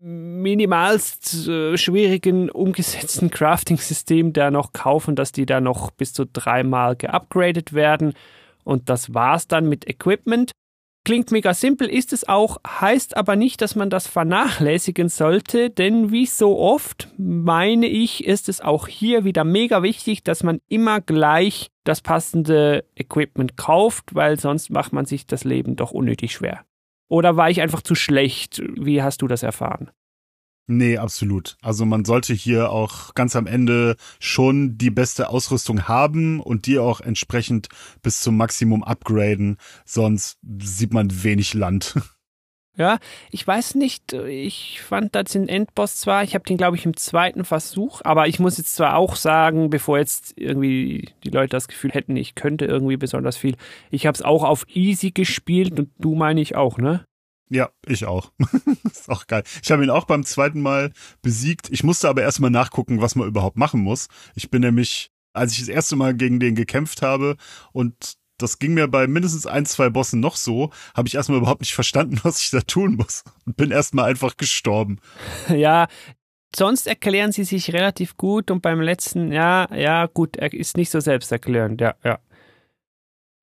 minimalst äh, schwierigen umgesetzten Crafting-System da noch kaufen, dass die da noch bis zu dreimal geupgradet werden. Und das war's dann mit Equipment. Klingt mega simpel, ist es auch, heißt aber nicht, dass man das vernachlässigen sollte, denn wie so oft meine ich, ist es auch hier wieder mega wichtig, dass man immer gleich das passende Equipment kauft, weil sonst macht man sich das Leben doch unnötig schwer. Oder war ich einfach zu schlecht? Wie hast du das erfahren? Nee, absolut. Also man sollte hier auch ganz am Ende schon die beste Ausrüstung haben und die auch entsprechend bis zum Maximum upgraden, sonst sieht man wenig Land. Ja, ich weiß nicht, ich fand das den Endboss zwar, ich habe den glaube ich im zweiten Versuch, aber ich muss jetzt zwar auch sagen, bevor jetzt irgendwie die Leute das Gefühl hätten, ich könnte irgendwie besonders viel, ich habe es auch auf easy gespielt und du meine ich auch, ne? Ja, ich auch. ist auch geil. Ich habe ihn auch beim zweiten Mal besiegt. Ich musste aber erstmal nachgucken, was man überhaupt machen muss. Ich bin nämlich, als ich das erste Mal gegen den gekämpft habe und das ging mir bei mindestens ein, zwei Bossen noch so, habe ich erstmal überhaupt nicht verstanden, was ich da tun muss und bin erstmal einfach gestorben. Ja, sonst erklären sie sich relativ gut und beim letzten, ja, ja, gut, ist nicht so selbsterklärend, ja, ja.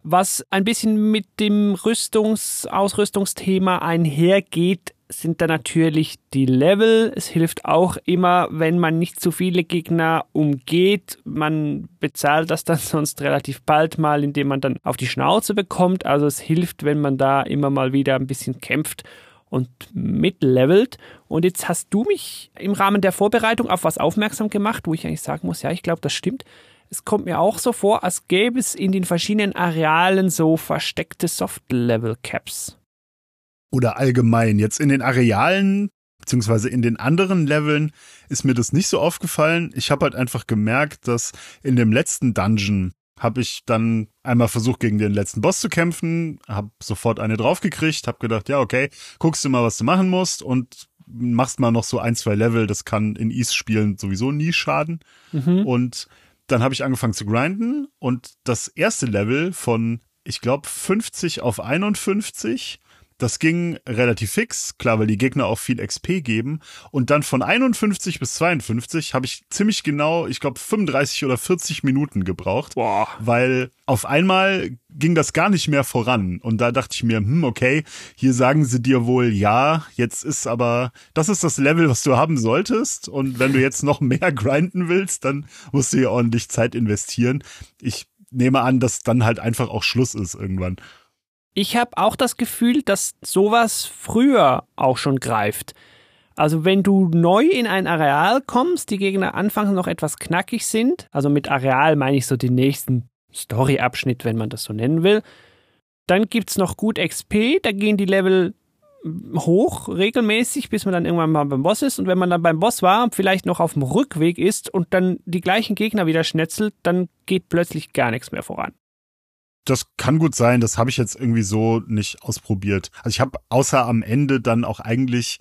Was ein bisschen mit dem Rüstungs-, Ausrüstungsthema einhergeht, sind da natürlich die Level. Es hilft auch immer, wenn man nicht zu viele Gegner umgeht. Man bezahlt das dann sonst relativ bald mal, indem man dann auf die Schnauze bekommt. Also es hilft, wenn man da immer mal wieder ein bisschen kämpft und mitlevelt. Und jetzt hast du mich im Rahmen der Vorbereitung auf was aufmerksam gemacht, wo ich eigentlich sagen muss, ja, ich glaube, das stimmt. Es kommt mir auch so vor, als gäbe es in den verschiedenen Arealen so versteckte Soft-Level-Caps. Oder allgemein, jetzt in den Arealen, beziehungsweise in den anderen Leveln, ist mir das nicht so aufgefallen. Ich habe halt einfach gemerkt, dass in dem letzten Dungeon habe ich dann einmal versucht, gegen den letzten Boss zu kämpfen, habe sofort eine draufgekriegt, habe gedacht, ja, okay, guckst du mal, was du machen musst und machst mal noch so ein, zwei Level, das kann in Ease-Spielen sowieso nie schaden. Mhm. Und dann habe ich angefangen zu grinden und das erste Level von, ich glaube, 50 auf 51 das ging relativ fix, klar, weil die Gegner auch viel XP geben. Und dann von 51 bis 52 habe ich ziemlich genau, ich glaube, 35 oder 40 Minuten gebraucht. Boah. Weil auf einmal ging das gar nicht mehr voran. Und da dachte ich mir, hm, okay, hier sagen sie dir wohl, ja, jetzt ist aber, das ist das Level, was du haben solltest. Und wenn du jetzt noch mehr grinden willst, dann musst du hier ordentlich Zeit investieren. Ich nehme an, dass dann halt einfach auch Schluss ist irgendwann. Ich habe auch das Gefühl, dass sowas früher auch schon greift. Also wenn du neu in ein Areal kommst, die Gegner anfangs noch etwas knackig sind, also mit Areal meine ich so den nächsten Story-Abschnitt, wenn man das so nennen will, dann gibt's noch gut XP, da gehen die Level hoch regelmäßig, bis man dann irgendwann mal beim Boss ist. Und wenn man dann beim Boss war, vielleicht noch auf dem Rückweg ist und dann die gleichen Gegner wieder schnetzelt, dann geht plötzlich gar nichts mehr voran das kann gut sein, das habe ich jetzt irgendwie so nicht ausprobiert. Also ich habe außer am Ende dann auch eigentlich,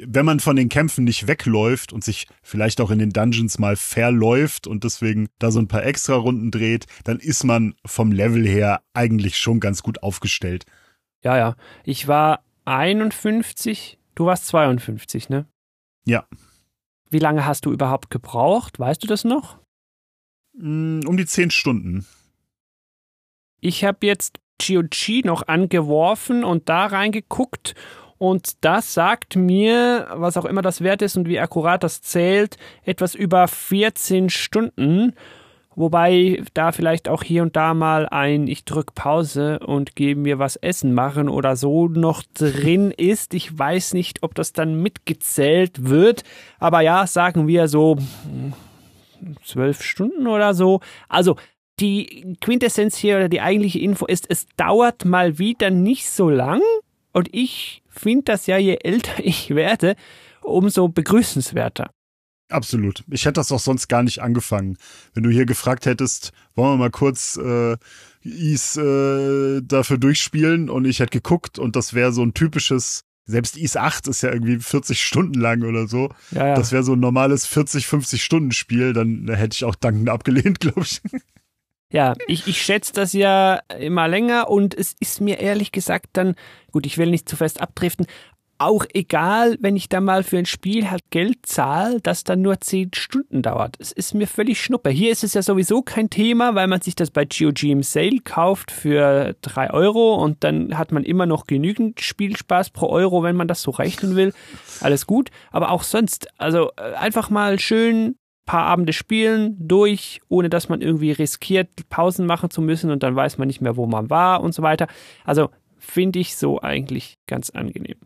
wenn man von den Kämpfen nicht wegläuft und sich vielleicht auch in den Dungeons mal verläuft und deswegen da so ein paar extra Runden dreht, dann ist man vom Level her eigentlich schon ganz gut aufgestellt. Ja, ja. Ich war 51, du warst 52, ne? Ja. Wie lange hast du überhaupt gebraucht? Weißt du das noch? Mm, um die zehn Stunden. Ich habe jetzt GOG noch angeworfen und da reingeguckt und das sagt mir, was auch immer das Wert ist und wie akkurat das zählt, etwas über 14 Stunden. Wobei da vielleicht auch hier und da mal ein Ich drück Pause und gebe mir was essen machen oder so noch drin ist. Ich weiß nicht, ob das dann mitgezählt wird. Aber ja, sagen wir so zwölf Stunden oder so. Also die Quintessenz hier oder die eigentliche Info ist, es dauert mal wieder nicht so lang und ich finde das ja, je älter ich werde, umso begrüßenswerter. Absolut. Ich hätte das auch sonst gar nicht angefangen. Wenn du hier gefragt hättest, wollen wir mal kurz äh, Is äh, dafür durchspielen und ich hätte geguckt und das wäre so ein typisches, selbst Is 8 ist ja irgendwie 40 Stunden lang oder so. Ja, ja. Das wäre so ein normales 40, 50 Stunden Spiel, dann hätte ich auch dankend abgelehnt, glaube ich. Ja, ich, ich schätze das ja immer länger und es ist mir ehrlich gesagt dann, gut, ich will nicht zu fest abdriften, auch egal, wenn ich da mal für ein Spiel halt Geld zahle, das dann nur zehn Stunden dauert. Es ist mir völlig schnuppe. Hier ist es ja sowieso kein Thema, weil man sich das bei GOG im Sale kauft für drei Euro und dann hat man immer noch genügend Spielspaß pro Euro, wenn man das so rechnen will. Alles gut. Aber auch sonst, also äh, einfach mal schön paar Abende spielen durch, ohne dass man irgendwie riskiert, Pausen machen zu müssen und dann weiß man nicht mehr, wo man war und so weiter. Also finde ich so eigentlich ganz angenehm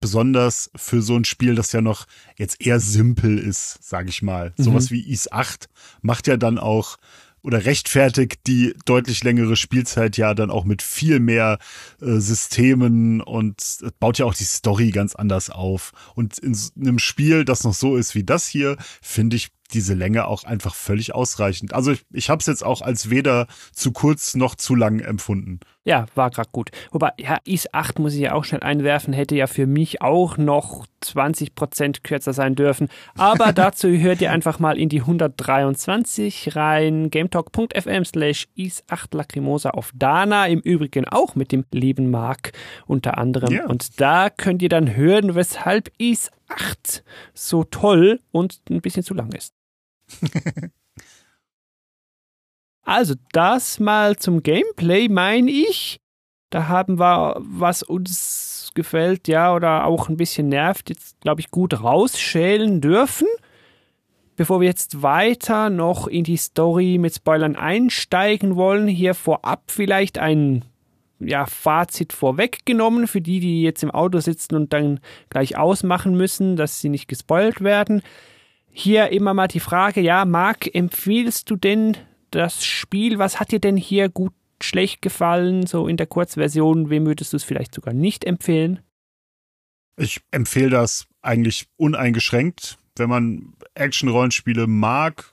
besonders für so ein Spiel, das ja noch jetzt eher simpel ist, sage ich mal. Mhm. Sowas wie Is 8 macht ja dann auch oder rechtfertigt die deutlich längere Spielzeit ja dann auch mit viel mehr äh, Systemen und baut ja auch die Story ganz anders auf. Und in einem Spiel, das noch so ist wie das hier, finde ich diese Länge auch einfach völlig ausreichend. Also ich, ich habe es jetzt auch als weder zu kurz noch zu lang empfunden. Ja, war gerade gut. Wobei, ja, IS 8 muss ich ja auch schnell einwerfen, hätte ja für mich auch noch 20 Prozent kürzer sein dürfen. Aber dazu hört ihr einfach mal in die 123 rein. gametalk.fm slash IS 8 Lacrimosa auf Dana. Im Übrigen auch mit dem lieben Mark unter anderem. Ja. Und da könnt ihr dann hören, weshalb IS 8 so toll und ein bisschen zu lang ist. also, das mal zum Gameplay, meine ich. Da haben wir, was uns gefällt, ja, oder auch ein bisschen nervt, jetzt, glaube ich, gut rausschälen dürfen. Bevor wir jetzt weiter noch in die Story mit Spoilern einsteigen wollen, hier vorab vielleicht ein ja, Fazit vorweggenommen für die, die jetzt im Auto sitzen und dann gleich ausmachen müssen, dass sie nicht gespoilt werden hier immer mal die Frage, ja, Marc, empfiehlst du denn das Spiel? Was hat dir denn hier gut, schlecht gefallen, so in der Kurzversion? Wem würdest du es vielleicht sogar nicht empfehlen? Ich empfehle das eigentlich uneingeschränkt, wenn man Action-Rollenspiele mag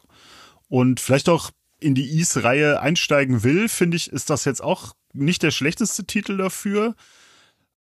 und vielleicht auch in die Ease-Reihe einsteigen will, finde ich, ist das jetzt auch nicht der schlechteste Titel dafür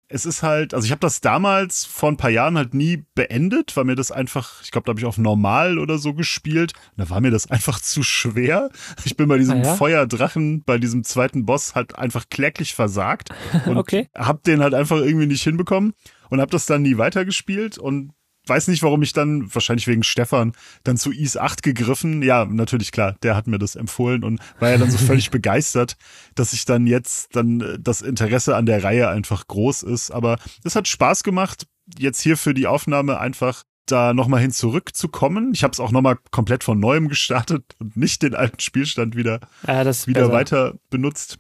es ist halt, also ich habe das damals vor ein paar Jahren halt nie beendet, weil mir das einfach, ich glaube, da habe ich auf normal oder so gespielt. da war mir das einfach zu schwer. Ich bin bei diesem ah, ja? Feuerdrachen, bei diesem zweiten Boss halt einfach kläglich versagt und okay. hab den halt einfach irgendwie nicht hinbekommen und habe das dann nie weitergespielt und weiß nicht, warum ich dann, wahrscheinlich wegen Stefan, dann zu Is 8 gegriffen. Ja, natürlich klar, der hat mir das empfohlen und war ja dann so völlig begeistert, dass ich dann jetzt dann äh, das Interesse an der Reihe einfach groß ist. Aber es hat Spaß gemacht, jetzt hier für die Aufnahme einfach da nochmal hin zurückzukommen. Ich habe es auch nochmal komplett von neuem gestartet und nicht den alten Spielstand wieder, ja, wieder weiter benutzt.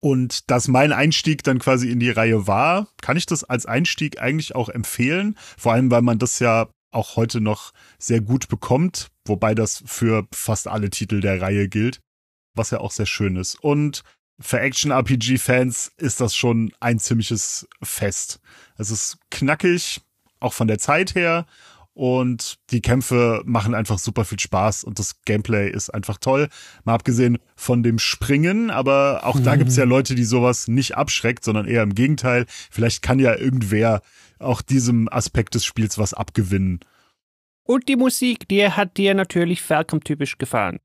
Und dass mein Einstieg dann quasi in die Reihe war, kann ich das als Einstieg eigentlich auch empfehlen. Vor allem, weil man das ja auch heute noch sehr gut bekommt, wobei das für fast alle Titel der Reihe gilt, was ja auch sehr schön ist. Und für Action-RPG-Fans ist das schon ein ziemliches Fest. Es ist knackig, auch von der Zeit her und die Kämpfe machen einfach super viel Spaß und das Gameplay ist einfach toll. Mal abgesehen von dem Springen, aber auch da gibt's ja mhm. Leute, die sowas nicht abschreckt, sondern eher im Gegenteil. Vielleicht kann ja irgendwer auch diesem Aspekt des Spiels was abgewinnen. Und die Musik, die hat dir natürlich Falcom-typisch gefallen.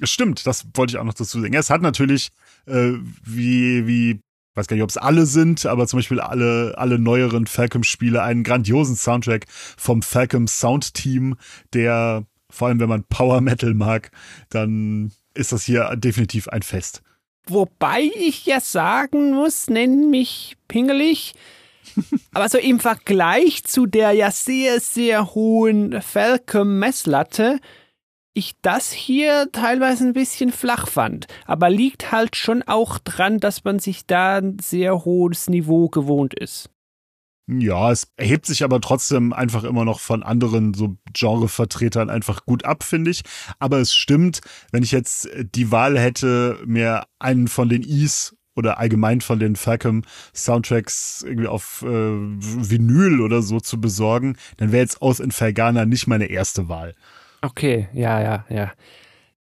Stimmt, das wollte ich auch noch dazu sagen. Es hat natürlich, äh, wie, wie weiß gar nicht, ob es alle sind, aber zum Beispiel alle, alle neueren Falcom-Spiele einen grandiosen Soundtrack vom Falcom Sound Team, der, vor allem wenn man Power Metal mag, dann ist das hier definitiv ein Fest. Wobei ich ja sagen muss, nenn mich pingelig, aber so im Vergleich zu der ja sehr, sehr hohen Falcom-Messlatte ich das hier teilweise ein bisschen flach fand. Aber liegt halt schon auch dran, dass man sich da ein sehr hohes Niveau gewohnt ist. Ja, es erhebt sich aber trotzdem einfach immer noch von anderen so Genrevertretern einfach gut ab, finde ich. Aber es stimmt, wenn ich jetzt die Wahl hätte, mir einen von den Is oder allgemein von den Falcom Soundtracks irgendwie auf äh, Vinyl oder so zu besorgen, dann wäre jetzt aus Infergana nicht meine erste Wahl. Okay, ja, ja, ja.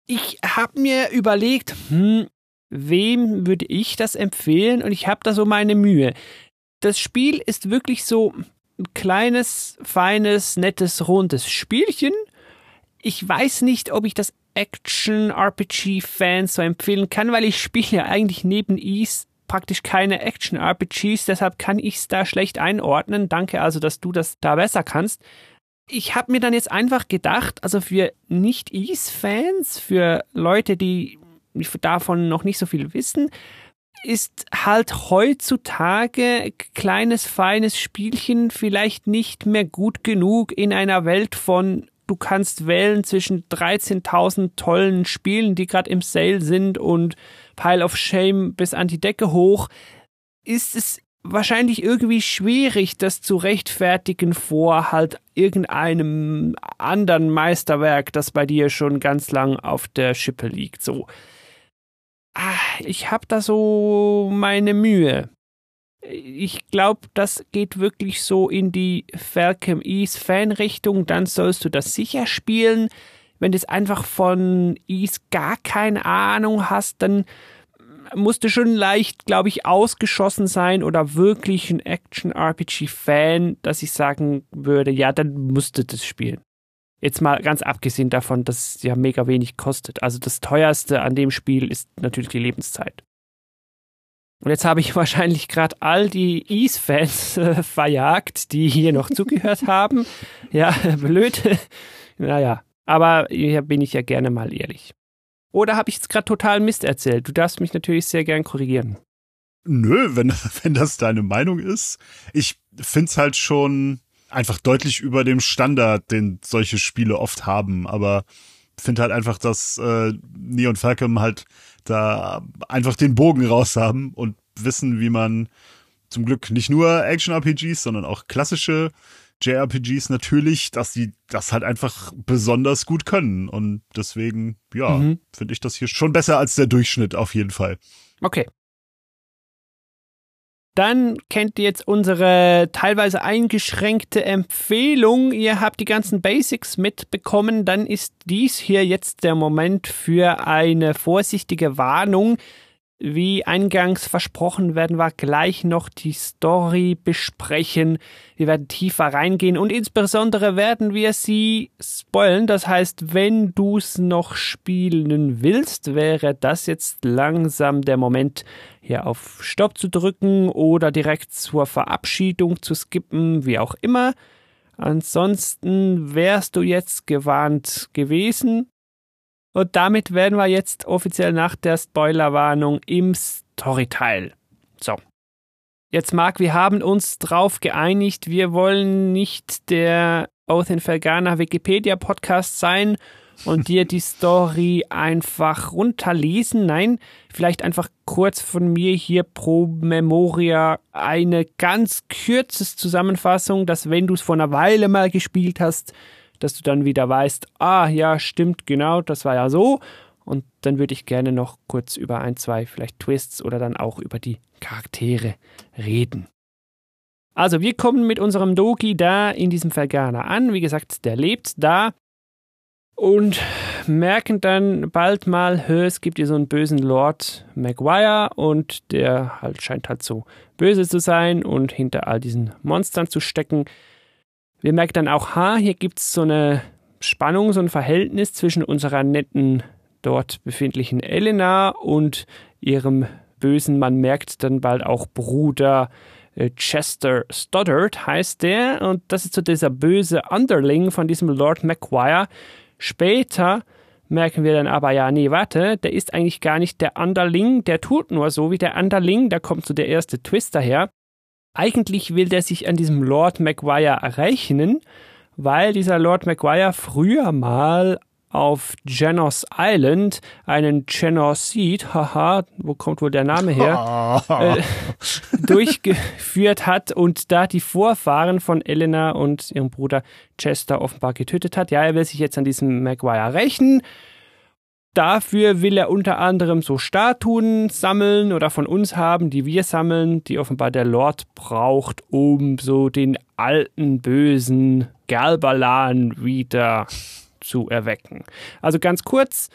Ich habe mir überlegt, hm, wem würde ich das empfehlen? Und ich habe da so meine Mühe. Das Spiel ist wirklich so ein kleines, feines, nettes, rundes Spielchen. Ich weiß nicht, ob ich das Action-RPG-Fans so empfehlen kann, weil ich spiele ja eigentlich neben East praktisch keine Action-RPGs, deshalb kann ich es da schlecht einordnen. Danke also, dass du das da besser kannst. Ich habe mir dann jetzt einfach gedacht, also für Nicht-Ease-Fans, für Leute, die davon noch nicht so viel wissen, ist halt heutzutage kleines, feines Spielchen vielleicht nicht mehr gut genug in einer Welt von du kannst wählen zwischen 13.000 tollen Spielen, die gerade im Sale sind und Pile of Shame bis an die Decke hoch, ist es wahrscheinlich irgendwie schwierig, das zu rechtfertigen vor halt irgendeinem anderen Meisterwerk, das bei dir schon ganz lang auf der Schippe liegt. So, ah, ich habe da so meine Mühe. Ich glaube, das geht wirklich so in die Falcom Ease Fanrichtung. Dann sollst du das sicher spielen. Wenn du es einfach von Ease gar keine Ahnung hast, dann musst du schon leicht, glaube ich, ausgeschossen sein oder wirklich ein Action-RPG-Fan, dass ich sagen würde, ja, dann musst du das spielen. Jetzt mal ganz abgesehen davon, dass es ja mega wenig kostet. Also das teuerste an dem Spiel ist natürlich die Lebenszeit. Und jetzt habe ich wahrscheinlich gerade all die Ease-Fans äh, verjagt, die hier noch zugehört haben. Ja, blöd. naja, aber hier bin ich ja gerne mal ehrlich. Oder habe ich jetzt gerade total Mist erzählt? Du darfst mich natürlich sehr gern korrigieren. Nö, wenn, wenn das deine Meinung ist. Ich find's halt schon einfach deutlich über dem Standard, den solche Spiele oft haben. Aber finde halt einfach, dass äh, Neon Falcom halt da einfach den Bogen raus haben und wissen, wie man zum Glück nicht nur Action-RPGs, sondern auch klassische JRPGs natürlich, dass sie das halt einfach besonders gut können. Und deswegen, ja, mhm. finde ich das hier schon besser als der Durchschnitt auf jeden Fall. Okay. Dann kennt ihr jetzt unsere teilweise eingeschränkte Empfehlung. Ihr habt die ganzen Basics mitbekommen. Dann ist dies hier jetzt der Moment für eine vorsichtige Warnung. Wie eingangs versprochen, werden wir gleich noch die Story besprechen. Wir werden tiefer reingehen und insbesondere werden wir sie spoilen. Das heißt, wenn du es noch spielen willst, wäre das jetzt langsam der Moment, hier auf Stopp zu drücken oder direkt zur Verabschiedung zu skippen, wie auch immer. Ansonsten wärst du jetzt gewarnt gewesen. Und damit werden wir jetzt offiziell nach der Spoilerwarnung im Storyteil. So. Jetzt Marc, wir haben uns drauf geeinigt, wir wollen nicht der Oath in Felgana Wikipedia Podcast sein und dir die Story einfach runterlesen. Nein, vielleicht einfach kurz von mir hier pro Memoria eine ganz kürzes Zusammenfassung, dass wenn du es vor einer Weile mal gespielt hast, dass du dann wieder weißt, ah ja, stimmt, genau, das war ja so. Und dann würde ich gerne noch kurz über ein, zwei vielleicht Twists oder dann auch über die Charaktere reden. Also wir kommen mit unserem Dogi da in diesem Vergana an. Wie gesagt, der lebt da und merken dann bald mal, es gibt hier so einen bösen Lord Maguire und der halt scheint halt so böse zu sein und hinter all diesen Monstern zu stecken. Wir merken dann auch, ha, hier gibt es so eine Spannung, so ein Verhältnis zwischen unserer netten, dort befindlichen Elena und ihrem bösen, man merkt dann bald auch Bruder äh, Chester Stoddard heißt der und das ist so dieser böse Underling von diesem Lord Macquire. Später merken wir dann aber, ja, nee, warte, der ist eigentlich gar nicht der Underling, der tut nur so wie der Underling, da kommt so der erste Twist daher. Eigentlich will der sich an diesem Lord Maguire errechnen, weil dieser Lord Maguire früher mal auf Genos Island einen Genocid, haha, wo kommt wohl der Name her, äh, durchgeführt hat und da die Vorfahren von Elena und ihrem Bruder Chester offenbar getötet hat. Ja, er will sich jetzt an diesem Maguire rächen Dafür will er unter anderem so Statuen sammeln oder von uns haben, die wir sammeln, die offenbar der Lord braucht, um so den alten bösen Galbalan wieder zu erwecken. Also ganz kurz,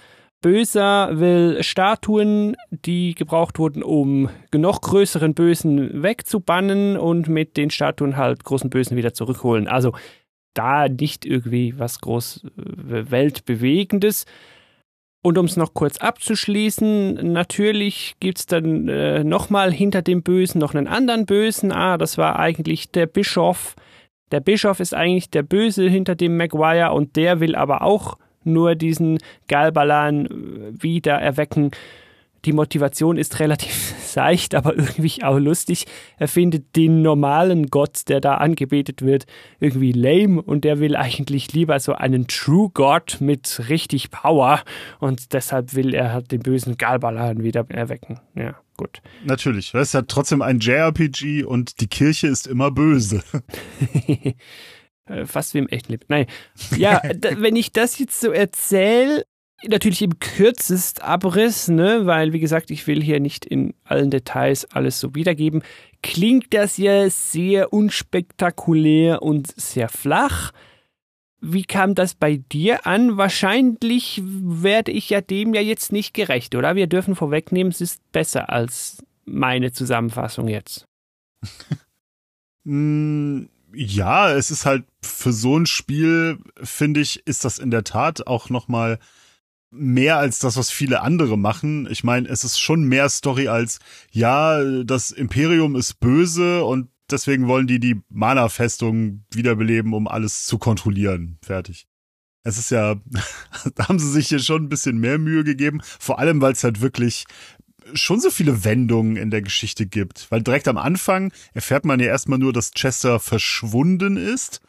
Böser will Statuen, die gebraucht wurden, um noch größeren Bösen wegzubannen und mit den Statuen halt großen Bösen wieder zurückholen. Also da nicht irgendwie was groß äh, Weltbewegendes. Und um es noch kurz abzuschließen, natürlich gibt's dann äh, nochmal hinter dem Bösen noch einen anderen Bösen. Ah, das war eigentlich der Bischof. Der Bischof ist eigentlich der Böse hinter dem Maguire und der will aber auch nur diesen Galbalan äh, wieder erwecken. Die Motivation ist relativ seicht, aber irgendwie auch lustig. Er findet den normalen Gott, der da angebetet wird, irgendwie lame und der will eigentlich lieber so einen True God mit richtig Power und deshalb will er halt den bösen Galbalan wieder erwecken. Ja, gut. Natürlich, das ist ja trotzdem ein JRPG und die Kirche ist immer böse. Äh, fast wie im echten Leben. Nein. Ja, wenn ich das jetzt so erzähle, natürlich im kürzest Abriss, ne, weil wie gesagt, ich will hier nicht in allen Details alles so wiedergeben, klingt das ja sehr unspektakulär und sehr flach. Wie kam das bei dir an? Wahrscheinlich werde ich ja dem ja jetzt nicht gerecht, oder? Wir dürfen vorwegnehmen, es ist besser als meine Zusammenfassung jetzt. Hm, ja, es ist halt für so ein Spiel, finde ich, ist das in der Tat auch nochmal mehr als das, was viele andere machen. Ich meine, es ist schon mehr Story als, ja, das Imperium ist böse und deswegen wollen die die Mana-Festung wiederbeleben, um alles zu kontrollieren. Fertig. Es ist ja, da haben sie sich hier schon ein bisschen mehr Mühe gegeben, vor allem weil es halt wirklich schon so viele Wendungen in der Geschichte gibt. Weil direkt am Anfang erfährt man ja erstmal nur, dass Chester verschwunden ist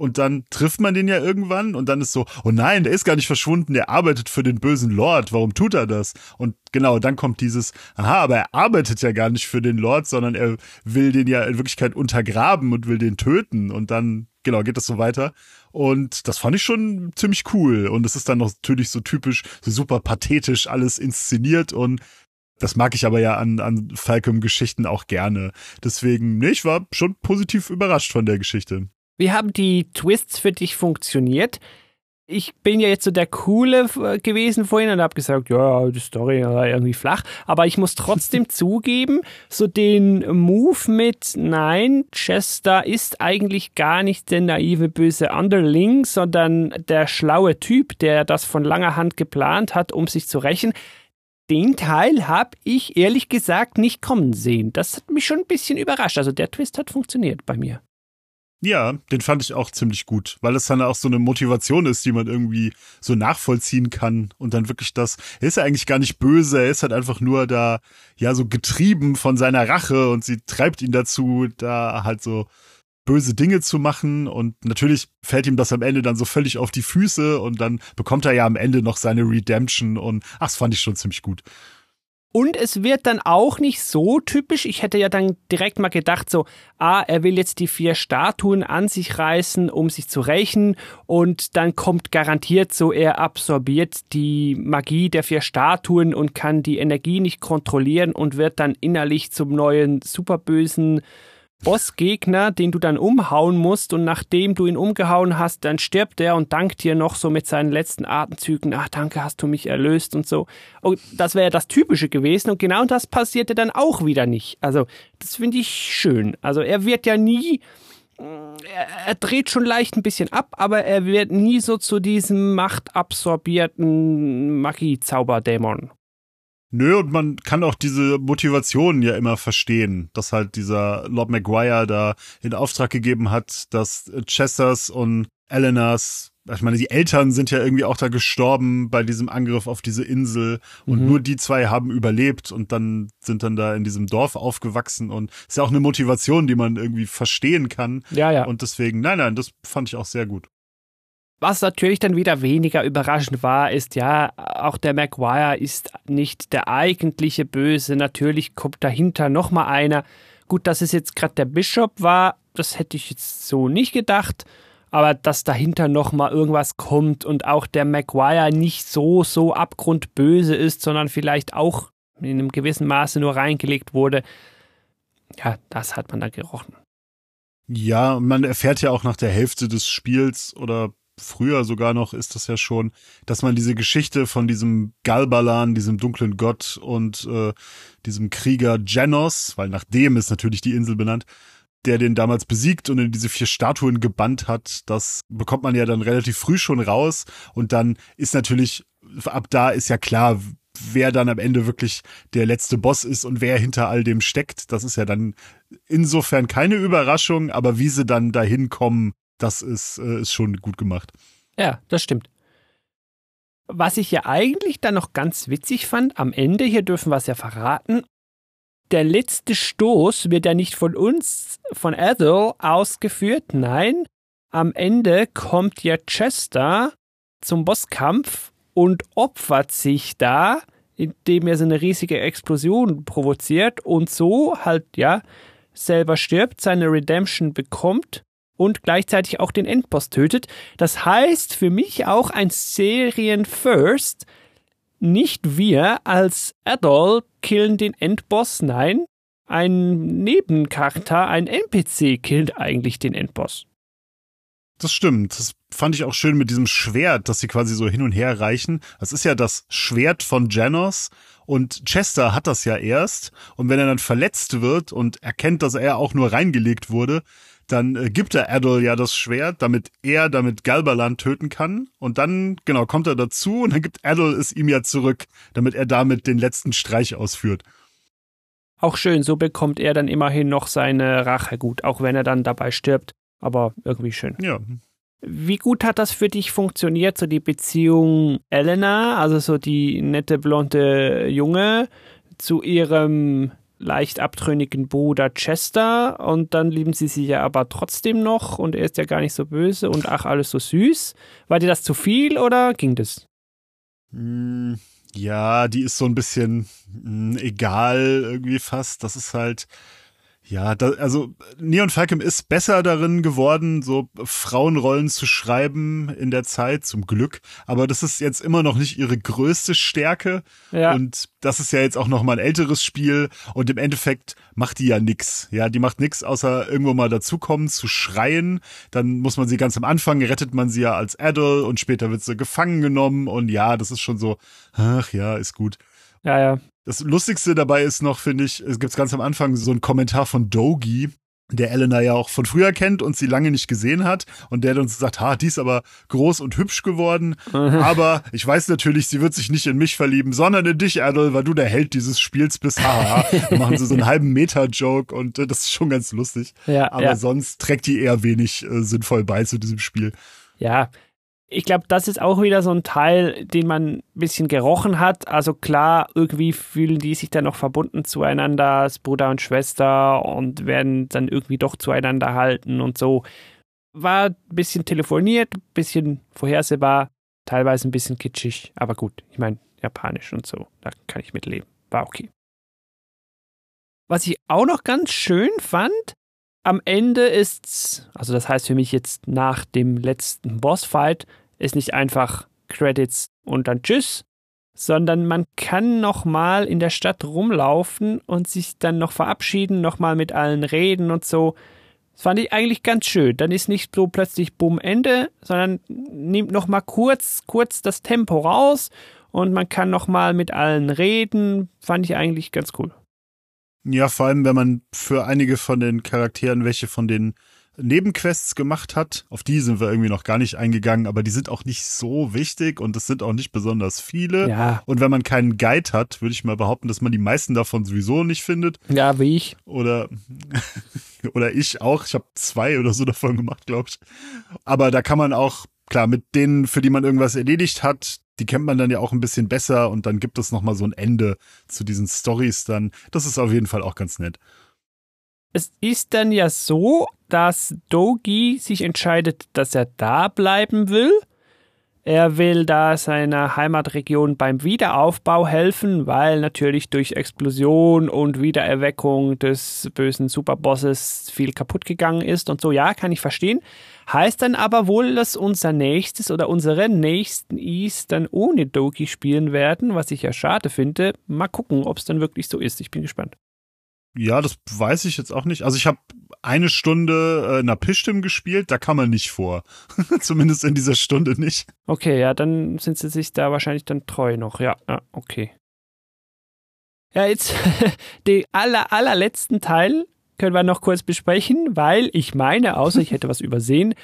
und dann trifft man den ja irgendwann und dann ist so, oh nein, der ist gar nicht verschwunden, der arbeitet für den bösen Lord, warum tut er das? Und genau, dann kommt dieses, aha, aber er arbeitet ja gar nicht für den Lord, sondern er will den ja in Wirklichkeit untergraben und will den töten und dann, genau, geht das so weiter. Und das fand ich schon ziemlich cool. Und es ist dann noch natürlich so typisch, so super pathetisch alles inszeniert und das mag ich aber ja an, an Falcom-Geschichten auch gerne. Deswegen, nee, ich war schon positiv überrascht von der Geschichte. Wie haben die Twists für dich funktioniert? Ich bin ja jetzt so der Coole gewesen vorhin und habe gesagt, ja, die Story war irgendwie flach. Aber ich muss trotzdem zugeben, so den Move mit, nein, Chester ist eigentlich gar nicht der naive böse Underling, sondern der schlaue Typ, der das von langer Hand geplant hat, um sich zu rächen den Teil habe ich ehrlich gesagt nicht kommen sehen. Das hat mich schon ein bisschen überrascht. Also der Twist hat funktioniert bei mir. Ja, den fand ich auch ziemlich gut, weil es dann auch so eine Motivation ist, die man irgendwie so nachvollziehen kann und dann wirklich das, er ist ja eigentlich gar nicht böse, er ist halt einfach nur da, ja, so getrieben von seiner Rache und sie treibt ihn dazu, da halt so böse Dinge zu machen und natürlich fällt ihm das am Ende dann so völlig auf die Füße und dann bekommt er ja am Ende noch seine Redemption und ach, das fand ich schon ziemlich gut. Und es wird dann auch nicht so typisch. Ich hätte ja dann direkt mal gedacht, so, ah, er will jetzt die vier Statuen an sich reißen, um sich zu rächen. Und dann kommt garantiert so, er absorbiert die Magie der vier Statuen und kann die Energie nicht kontrollieren und wird dann innerlich zum neuen superbösen Bossgegner, den du dann umhauen musst und nachdem du ihn umgehauen hast, dann stirbt er und dankt dir noch so mit seinen letzten Atemzügen, ach danke, hast du mich erlöst und so. Und das wäre das Typische gewesen und genau das passierte dann auch wieder nicht. Also das finde ich schön. Also er wird ja nie, er, er dreht schon leicht ein bisschen ab, aber er wird nie so zu diesem machtabsorbierten Magie-Zauberdämon. Nö, und man kann auch diese Motivation ja immer verstehen, dass halt dieser Lord Maguire da in Auftrag gegeben hat, dass Chesters und Elenas, ich meine, die Eltern sind ja irgendwie auch da gestorben bei diesem Angriff auf diese Insel und mhm. nur die zwei haben überlebt und dann sind dann da in diesem Dorf aufgewachsen und ist ja auch eine Motivation, die man irgendwie verstehen kann. Ja, ja. Und deswegen, nein, nein, das fand ich auch sehr gut. Was natürlich dann wieder weniger überraschend war, ist ja, auch der Maguire ist nicht der eigentliche Böse. Natürlich kommt dahinter nochmal einer. Gut, dass es jetzt gerade der Bischof war, das hätte ich jetzt so nicht gedacht. Aber dass dahinter nochmal irgendwas kommt und auch der Maguire nicht so, so abgrundböse ist, sondern vielleicht auch in einem gewissen Maße nur reingelegt wurde, ja, das hat man da gerochen. Ja, man erfährt ja auch nach der Hälfte des Spiels oder früher sogar noch ist das ja schon, dass man diese Geschichte von diesem Galbalan, diesem dunklen Gott und äh, diesem Krieger Genos, weil nach dem ist natürlich die Insel benannt, der den damals besiegt und in diese vier Statuen gebannt hat. Das bekommt man ja dann relativ früh schon raus. Und dann ist natürlich, ab da ist ja klar, wer dann am Ende wirklich der letzte Boss ist und wer hinter all dem steckt. Das ist ja dann insofern keine Überraschung, aber wie sie dann dahin kommen, das ist, äh, ist schon gut gemacht. Ja, das stimmt. Was ich ja eigentlich dann noch ganz witzig fand, am Ende, hier dürfen wir es ja verraten, der letzte Stoß wird ja nicht von uns, von Ethel, ausgeführt. Nein, am Ende kommt ja Chester zum Bosskampf und opfert sich da, indem er so eine riesige Explosion provoziert und so halt, ja, selber stirbt, seine Redemption bekommt und gleichzeitig auch den Endboss tötet. Das heißt für mich auch ein Serien-First, nicht wir als Adult killen den Endboss, nein, ein Nebencharakter, ein NPC killt eigentlich den Endboss. Das stimmt. Das fand ich auch schön mit diesem Schwert, das sie quasi so hin und her reichen. Das ist ja das Schwert von Janos und Chester hat das ja erst. Und wenn er dann verletzt wird und erkennt, dass er auch nur reingelegt wurde, dann äh, gibt er Adol ja das Schwert, damit er damit Galbalan töten kann. Und dann, genau, kommt er dazu und dann gibt Adol es ihm ja zurück, damit er damit den letzten Streich ausführt. Auch schön, so bekommt er dann immerhin noch seine Rache gut, auch wenn er dann dabei stirbt. Aber irgendwie schön. Ja. Wie gut hat das für dich funktioniert, so die Beziehung Elena, also so die nette blonde Junge, zu ihrem leicht abtrünnigen Bruder Chester und dann lieben sie sich ja aber trotzdem noch und er ist ja gar nicht so böse und ach, alles so süß. War dir das zu viel oder ging das? Hm, ja, die ist so ein bisschen hm, egal irgendwie fast. Das ist halt, ja, da, also Neon Falcon ist besser darin geworden, so Frauenrollen zu schreiben in der Zeit, zum Glück. Aber das ist jetzt immer noch nicht ihre größte Stärke. Ja. Und das ist ja jetzt auch noch mal ein älteres Spiel. Und im Endeffekt macht die ja nix. Ja, die macht nix, außer irgendwo mal dazukommen, zu schreien. Dann muss man sie ganz am Anfang, rettet man sie ja als Adult und später wird sie gefangen genommen. Und ja, das ist schon so, ach ja, ist gut. Ja, ja. Das Lustigste dabei ist noch, finde ich, es gibt ganz am Anfang so einen Kommentar von Dogi, der Elena ja auch von früher kennt und sie lange nicht gesehen hat und der dann sagt, ha, die ist aber groß und hübsch geworden, aber ich weiß natürlich, sie wird sich nicht in mich verlieben, sondern in dich, Adol, weil du der Held dieses Spiels bist, haha. Dann machen sie so einen halben Meta-Joke und äh, das ist schon ganz lustig. Ja, aber ja. sonst trägt die eher wenig äh, sinnvoll bei zu diesem Spiel. Ja, ich glaube, das ist auch wieder so ein Teil, den man ein bisschen gerochen hat. Also klar, irgendwie fühlen die sich dann noch verbunden zueinander als Bruder und Schwester und werden dann irgendwie doch zueinander halten und so. War ein bisschen telefoniert, ein bisschen vorhersehbar, teilweise ein bisschen kitschig, aber gut, ich meine, japanisch und so, da kann ich mitleben. War okay. Was ich auch noch ganz schön fand, am Ende ist's, also das heißt für mich jetzt nach dem letzten Bossfight, ist nicht einfach Credits und dann Tschüss, sondern man kann nochmal in der Stadt rumlaufen und sich dann noch verabschieden, nochmal mit allen reden und so. Das fand ich eigentlich ganz schön. Dann ist nicht so plötzlich Bumm Ende, sondern nimmt nochmal kurz, kurz das Tempo raus und man kann nochmal mit allen reden. Fand ich eigentlich ganz cool. Ja, vor allem, wenn man für einige von den Charakteren welche von den Nebenquests gemacht hat. Auf die sind wir irgendwie noch gar nicht eingegangen, aber die sind auch nicht so wichtig und es sind auch nicht besonders viele. Ja. Und wenn man keinen Guide hat, würde ich mal behaupten, dass man die meisten davon sowieso nicht findet. Ja, wie ich. Oder, oder ich auch. Ich habe zwei oder so davon gemacht, glaube ich. Aber da kann man auch, klar, mit denen, für die man irgendwas erledigt hat, die kennt man dann ja auch ein bisschen besser und dann gibt es nochmal so ein Ende zu diesen Stories dann. Das ist auf jeden Fall auch ganz nett. Es ist dann ja so, dass Dogi sich entscheidet, dass er da bleiben will er will da seiner Heimatregion beim Wiederaufbau helfen, weil natürlich durch Explosion und Wiedererweckung des bösen Superbosses viel kaputt gegangen ist und so. Ja, kann ich verstehen. Heißt dann aber wohl, dass unser nächstes oder unsere nächsten Is dann ohne Doki spielen werden, was ich ja schade finde. Mal gucken, ob es dann wirklich so ist. Ich bin gespannt. Ja, das weiß ich jetzt auch nicht. Also ich habe eine Stunde äh, Napishtim gespielt, da kann man nicht vor. Zumindest in dieser Stunde nicht. Okay, ja, dann sind sie sich da wahrscheinlich dann treu noch. Ja, ja okay. Ja, jetzt der aller, allerletzten Teil, können wir noch kurz besprechen, weil ich meine, außer ich hätte was übersehen,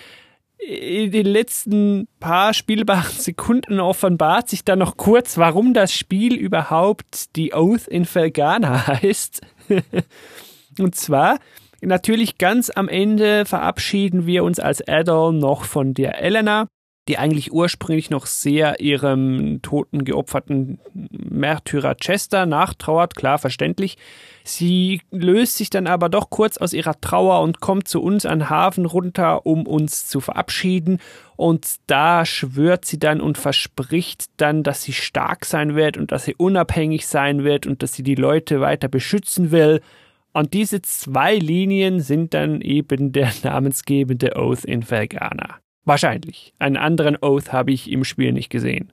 in den letzten paar spielbaren Sekunden offenbart sich dann noch kurz, warum das Spiel überhaupt die Oath in Felgana heißt. Und zwar, natürlich ganz am Ende verabschieden wir uns als Adol noch von der Elena, die eigentlich ursprünglich noch sehr ihrem toten geopferten Märtyrer Chester nachtrauert, klar verständlich. Sie löst sich dann aber doch kurz aus ihrer Trauer und kommt zu uns an Hafen runter, um uns zu verabschieden. Und da schwört sie dann und verspricht dann, dass sie stark sein wird und dass sie unabhängig sein wird und dass sie die Leute weiter beschützen will. Und diese zwei Linien sind dann eben der namensgebende Oath in Vergana. Wahrscheinlich. Einen anderen Oath habe ich im Spiel nicht gesehen.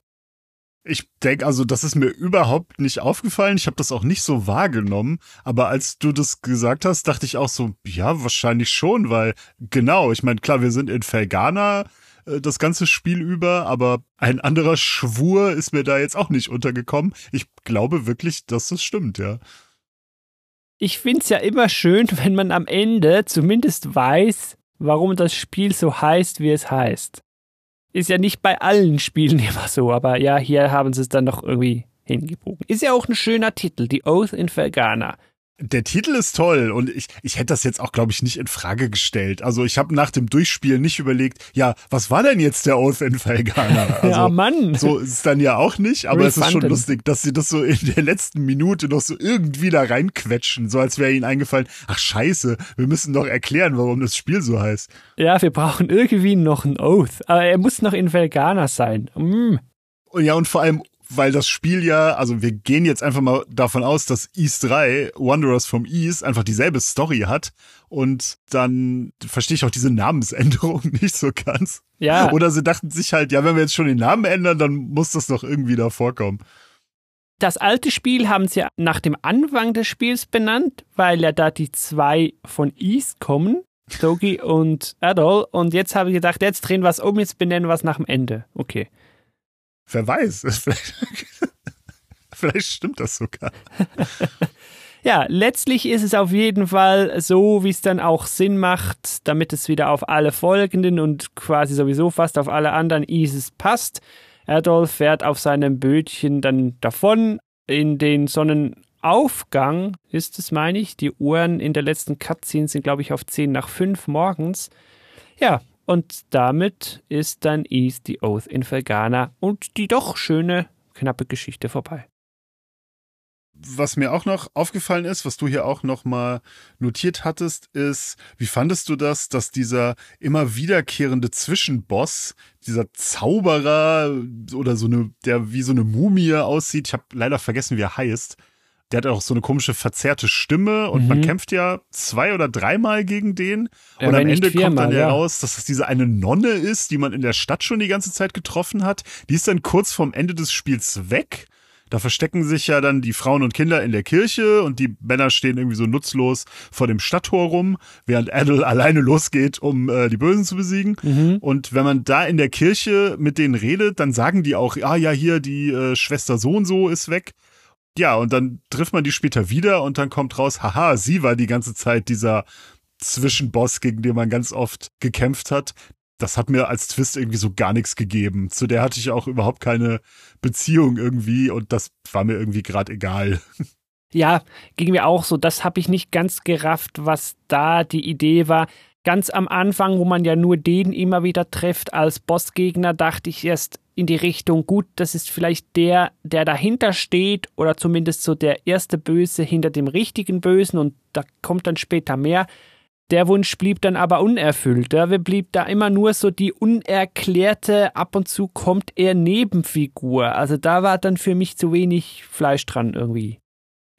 Ich denke, also das ist mir überhaupt nicht aufgefallen. Ich habe das auch nicht so wahrgenommen. Aber als du das gesagt hast, dachte ich auch so, ja, wahrscheinlich schon, weil genau, ich meine, klar, wir sind in Felgana äh, das ganze Spiel über, aber ein anderer Schwur ist mir da jetzt auch nicht untergekommen. Ich glaube wirklich, dass das stimmt, ja. Ich finde es ja immer schön, wenn man am Ende zumindest weiß, warum das Spiel so heißt, wie es heißt. Ist ja nicht bei allen Spielen immer so, aber ja, hier haben sie es dann noch irgendwie hingebogen. Ist ja auch ein schöner Titel, die Oath in Fergana. Der Titel ist toll und ich, ich hätte das jetzt auch, glaube ich, nicht in Frage gestellt. Also ich habe nach dem Durchspielen nicht überlegt, ja, was war denn jetzt der Oath in Felgana? Also, ja, Mann. So ist es dann ja auch nicht, aber es ist schon lustig, dass sie das so in der letzten Minute noch so irgendwie da reinquetschen, so als wäre ihnen eingefallen, ach scheiße, wir müssen doch erklären, warum das Spiel so heißt. Ja, wir brauchen irgendwie noch einen Oath, aber er muss noch in Felgana sein. Mm. Ja, und vor allem weil das Spiel ja, also wir gehen jetzt einfach mal davon aus, dass East 3, Wanderers from East, einfach dieselbe Story hat. Und dann verstehe ich auch diese Namensänderung nicht so ganz. Ja. Oder sie dachten sich halt, ja, wenn wir jetzt schon den Namen ändern, dann muss das doch irgendwie da vorkommen. Das alte Spiel haben sie nach dem Anfang des Spiels benannt, weil ja da die zwei von East kommen. Dogi und Adol. Und jetzt habe ich gedacht, jetzt drehen wir es um, jetzt benennen wir es nach dem Ende. Okay. Wer weiß, vielleicht, vielleicht stimmt das sogar. Ja, letztlich ist es auf jeden Fall so, wie es dann auch Sinn macht, damit es wieder auf alle folgenden und quasi sowieso fast auf alle anderen Isis passt. Adolf fährt auf seinem Bötchen dann davon. In den Sonnenaufgang ist es, meine ich. Die Uhren in der letzten Cutscene sind, glaube ich, auf 10 nach 5 morgens. Ja, und damit ist dann East the Oath in Felgana und die doch schöne, knappe Geschichte vorbei. Was mir auch noch aufgefallen ist, was du hier auch noch mal notiert hattest, ist, wie fandest du das, dass dieser immer wiederkehrende Zwischenboss, dieser Zauberer oder so eine, der wie so eine Mumie aussieht, ich habe leider vergessen, wie er heißt, der hat auch so eine komische verzerrte Stimme und mhm. man kämpft ja zwei oder dreimal gegen den. Ja, und am Ende kommt dann heraus, dass es diese eine Nonne ist, die man in der Stadt schon die ganze Zeit getroffen hat. Die ist dann kurz vorm Ende des Spiels weg. Da verstecken sich ja dann die Frauen und Kinder in der Kirche und die Männer stehen irgendwie so nutzlos vor dem Stadttor rum, während Adel alleine losgeht, um äh, die Bösen zu besiegen. Mhm. Und wenn man da in der Kirche mit denen redet, dann sagen die auch, ah ja, hier die äh, Schwester so und so ist weg. Ja, und dann trifft man die später wieder und dann kommt raus, haha, sie war die ganze Zeit dieser Zwischenboss, gegen den man ganz oft gekämpft hat. Das hat mir als Twist irgendwie so gar nichts gegeben. Zu der hatte ich auch überhaupt keine Beziehung irgendwie und das war mir irgendwie gerade egal. Ja, ging mir auch so. Das habe ich nicht ganz gerafft, was da die Idee war. Ganz am Anfang, wo man ja nur den immer wieder trifft als Bossgegner, dachte ich erst, in die Richtung, gut, das ist vielleicht der, der dahinter steht oder zumindest so der erste Böse hinter dem richtigen Bösen und da kommt dann später mehr. Der Wunsch blieb dann aber unerfüllt. Ja. Wir blieb da immer nur so die unerklärte, ab und zu kommt er Nebenfigur. Also da war dann für mich zu wenig Fleisch dran irgendwie.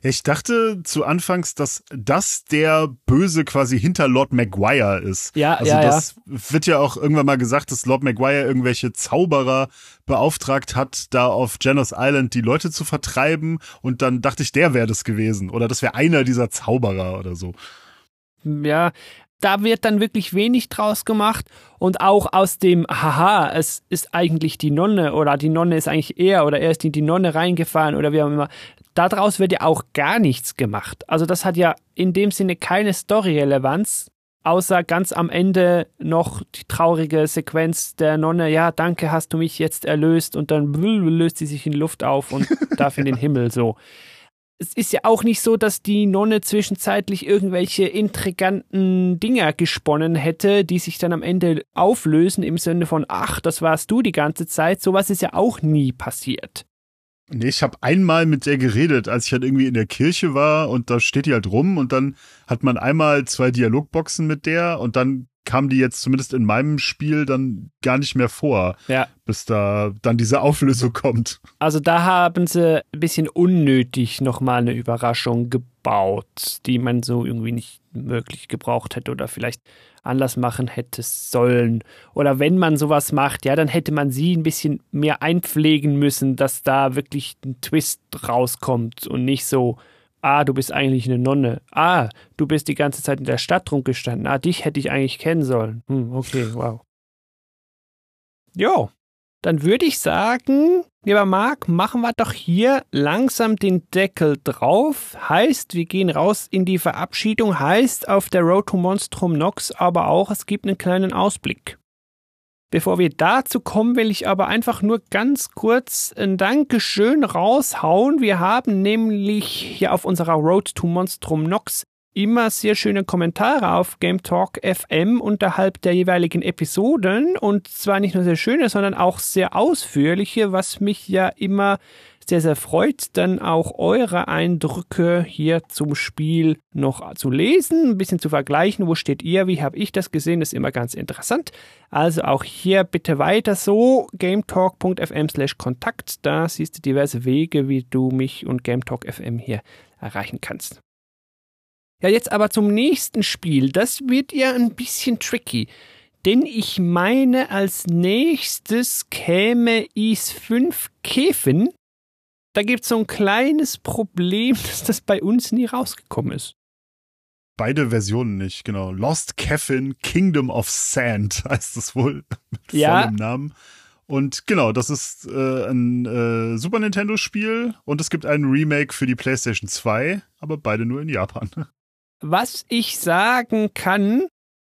Ich dachte zu Anfangs, dass das der Böse quasi hinter Lord Maguire ist. Ja, also ja, das ja. wird ja auch irgendwann mal gesagt, dass Lord Maguire irgendwelche Zauberer beauftragt hat, da auf Janos Island die Leute zu vertreiben. Und dann dachte ich, der wäre das gewesen. Oder das wäre einer dieser Zauberer oder so. Ja, da wird dann wirklich wenig draus gemacht und auch aus dem Haha, es ist eigentlich die Nonne oder die Nonne ist eigentlich er oder er ist in die Nonne reingefahren oder wie auch immer. Daraus wird ja auch gar nichts gemacht. Also das hat ja in dem Sinne keine Story-Relevanz, außer ganz am Ende noch die traurige Sequenz der Nonne, ja, danke, hast du mich jetzt erlöst und dann löst sie sich in Luft auf und darf in den Himmel so. Es ist ja auch nicht so, dass die Nonne zwischenzeitlich irgendwelche intriganten Dinger gesponnen hätte, die sich dann am Ende auflösen im Sinne von, ach, das warst du die ganze Zeit. Sowas ist ja auch nie passiert. Nee, ich habe einmal mit der geredet, als ich halt irgendwie in der Kirche war und da steht die halt rum und dann hat man einmal zwei Dialogboxen mit der und dann kam die jetzt zumindest in meinem Spiel dann gar nicht mehr vor, Ja. bis da dann diese Auflösung kommt. Also da haben sie ein bisschen unnötig nochmal eine Überraschung gebaut, die man so irgendwie nicht wirklich gebraucht hätte oder vielleicht anders machen hätte sollen. Oder wenn man sowas macht, ja, dann hätte man sie ein bisschen mehr einpflegen müssen, dass da wirklich ein Twist rauskommt und nicht so, ah, du bist eigentlich eine Nonne. Ah, du bist die ganze Zeit in der Stadt rumgestanden. Ah, dich hätte ich eigentlich kennen sollen. Hm, okay, wow. Jo, dann würde ich sagen, lieber Marc, machen wir doch hier langsam den Deckel drauf. Heißt, wir gehen raus in die Verabschiedung. Heißt auf der Road to Monstrum Nox aber auch, es gibt einen kleinen Ausblick. Bevor wir dazu kommen, will ich aber einfach nur ganz kurz ein Dankeschön raushauen. Wir haben nämlich hier auf unserer Road to Monstrum Nox immer sehr schöne Kommentare auf Game Talk FM unterhalb der jeweiligen Episoden und zwar nicht nur sehr schöne, sondern auch sehr ausführliche, was mich ja immer sehr, sehr freut, dann auch eure Eindrücke hier zum Spiel noch zu lesen, ein bisschen zu vergleichen, wo steht ihr, wie habe ich das gesehen, das ist immer ganz interessant. Also auch hier bitte weiter so, gametalk.fm slash Kontakt, da siehst du diverse Wege, wie du mich und Gametalk FM hier erreichen kannst. Ja, jetzt aber zum nächsten Spiel. Das wird ja ein bisschen tricky. Denn ich meine, als nächstes käme Is 5 Käfen. Da gibt es so ein kleines Problem, dass das bei uns nie rausgekommen ist. Beide Versionen nicht, genau. Lost Caffin Kingdom of Sand heißt es wohl mit Ja. vollem Namen. Und genau, das ist äh, ein äh, Super Nintendo-Spiel und es gibt ein Remake für die PlayStation 2, aber beide nur in Japan. Was ich sagen kann,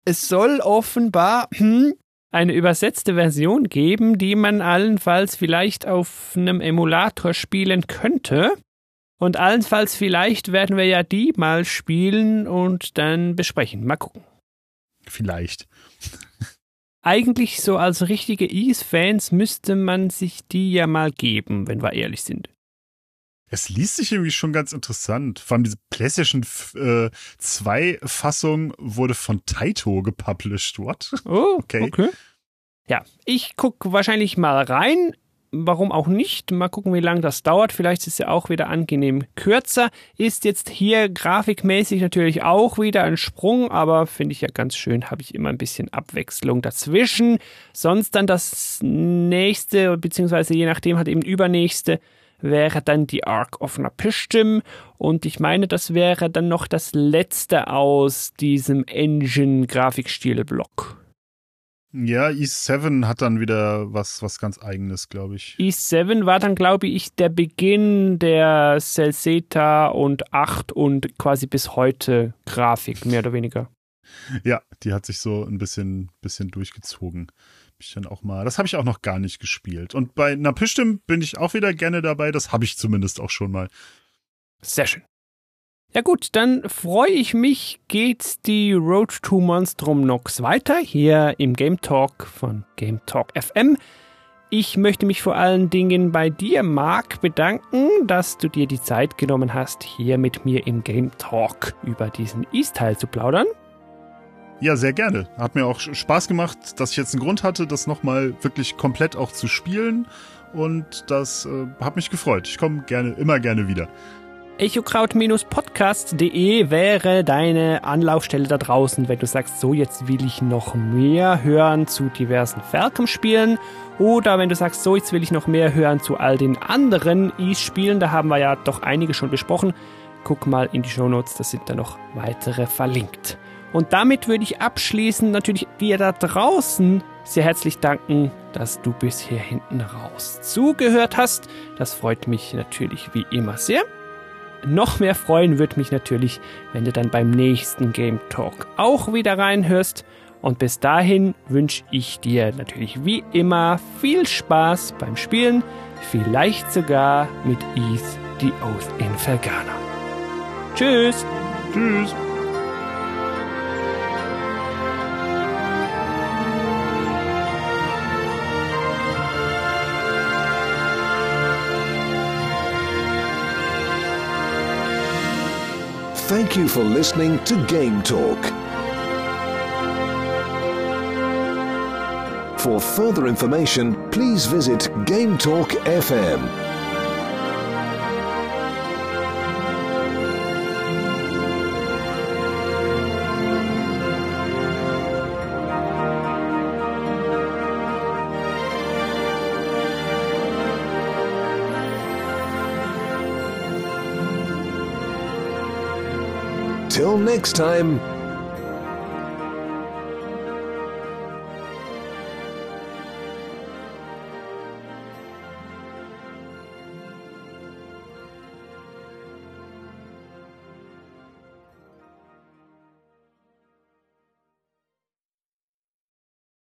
es soll offenbar hm, eine übersetzte Version geben, die man allenfalls vielleicht auf einem Emulator spielen könnte. Und allenfalls vielleicht werden wir ja die mal spielen und dann besprechen. Mal gucken. Vielleicht. Eigentlich so als richtige Ease-Fans müsste man sich die ja mal geben, wenn wir ehrlich sind. Es liest sich irgendwie schon ganz interessant. Vor allem diese PlayStation äh, 2 Fassung wurde von Taito gepublished. What? Oh, Okay. okay. Ja, ich gucke wahrscheinlich mal rein. Warum auch nicht? Mal gucken, wie lange das dauert. Vielleicht ist es ja auch wieder angenehm kürzer. Ist jetzt hier grafikmäßig natürlich auch wieder ein Sprung, aber finde ich ja ganz schön, habe ich immer ein bisschen Abwechslung dazwischen. Sonst dann das nächste, beziehungsweise je nachdem hat eben übernächste, wäre dann die Ark of Napishtim. Und ich meine, das wäre dann noch das letzte aus diesem Engine-Grafikstil-Block. Ja, E7 hat dann wieder was, was ganz eigenes, glaube ich. E7 war dann, glaube ich, der Beginn der Celseta und 8 und quasi bis heute Grafik, mehr oder weniger. Ja, die hat sich so ein bisschen, bisschen durchgezogen. Ich dann auch mal, das habe ich auch noch gar nicht gespielt. Und bei Napishtim bin ich auch wieder gerne dabei. Das habe ich zumindest auch schon mal. Sehr schön. Ja gut, dann freue ich mich, geht die Road to Monstrum Nox weiter hier im Game Talk von Game Talk FM. Ich möchte mich vor allen Dingen bei dir, Marc, bedanken, dass du dir die Zeit genommen hast, hier mit mir im Game Talk über diesen East-Teil zu plaudern. Ja, sehr gerne. Hat mir auch Spaß gemacht, dass ich jetzt einen Grund hatte, das nochmal wirklich komplett auch zu spielen. Und das äh, hat mich gefreut. Ich komme gerne, immer gerne wieder. echokraut-podcast.de wäre deine Anlaufstelle da draußen, wenn du sagst, so jetzt will ich noch mehr hören zu diversen Falcom-Spielen oder wenn du sagst, so jetzt will ich noch mehr hören zu all den anderen Ease-Spielen, da haben wir ja doch einige schon besprochen. Guck mal in die Shownotes, da sind da noch weitere verlinkt. Und damit würde ich abschließend natürlich dir da draußen sehr herzlich danken, dass du bis hier hinten raus zugehört hast. Das freut mich natürlich wie immer sehr. noch mehr freuen würde mich natürlich, wenn du dann beim nächsten Game Talk auch wieder reinhörst. Und bis dahin wünsche ich dir natürlich wie immer viel Spaß beim Spielen, vielleicht sogar mit Eth the Oath in Fergana. Tschüss! Tschüss! Thank you for listening to Game Talk. For further information, please visit Game Talk FM. Next time,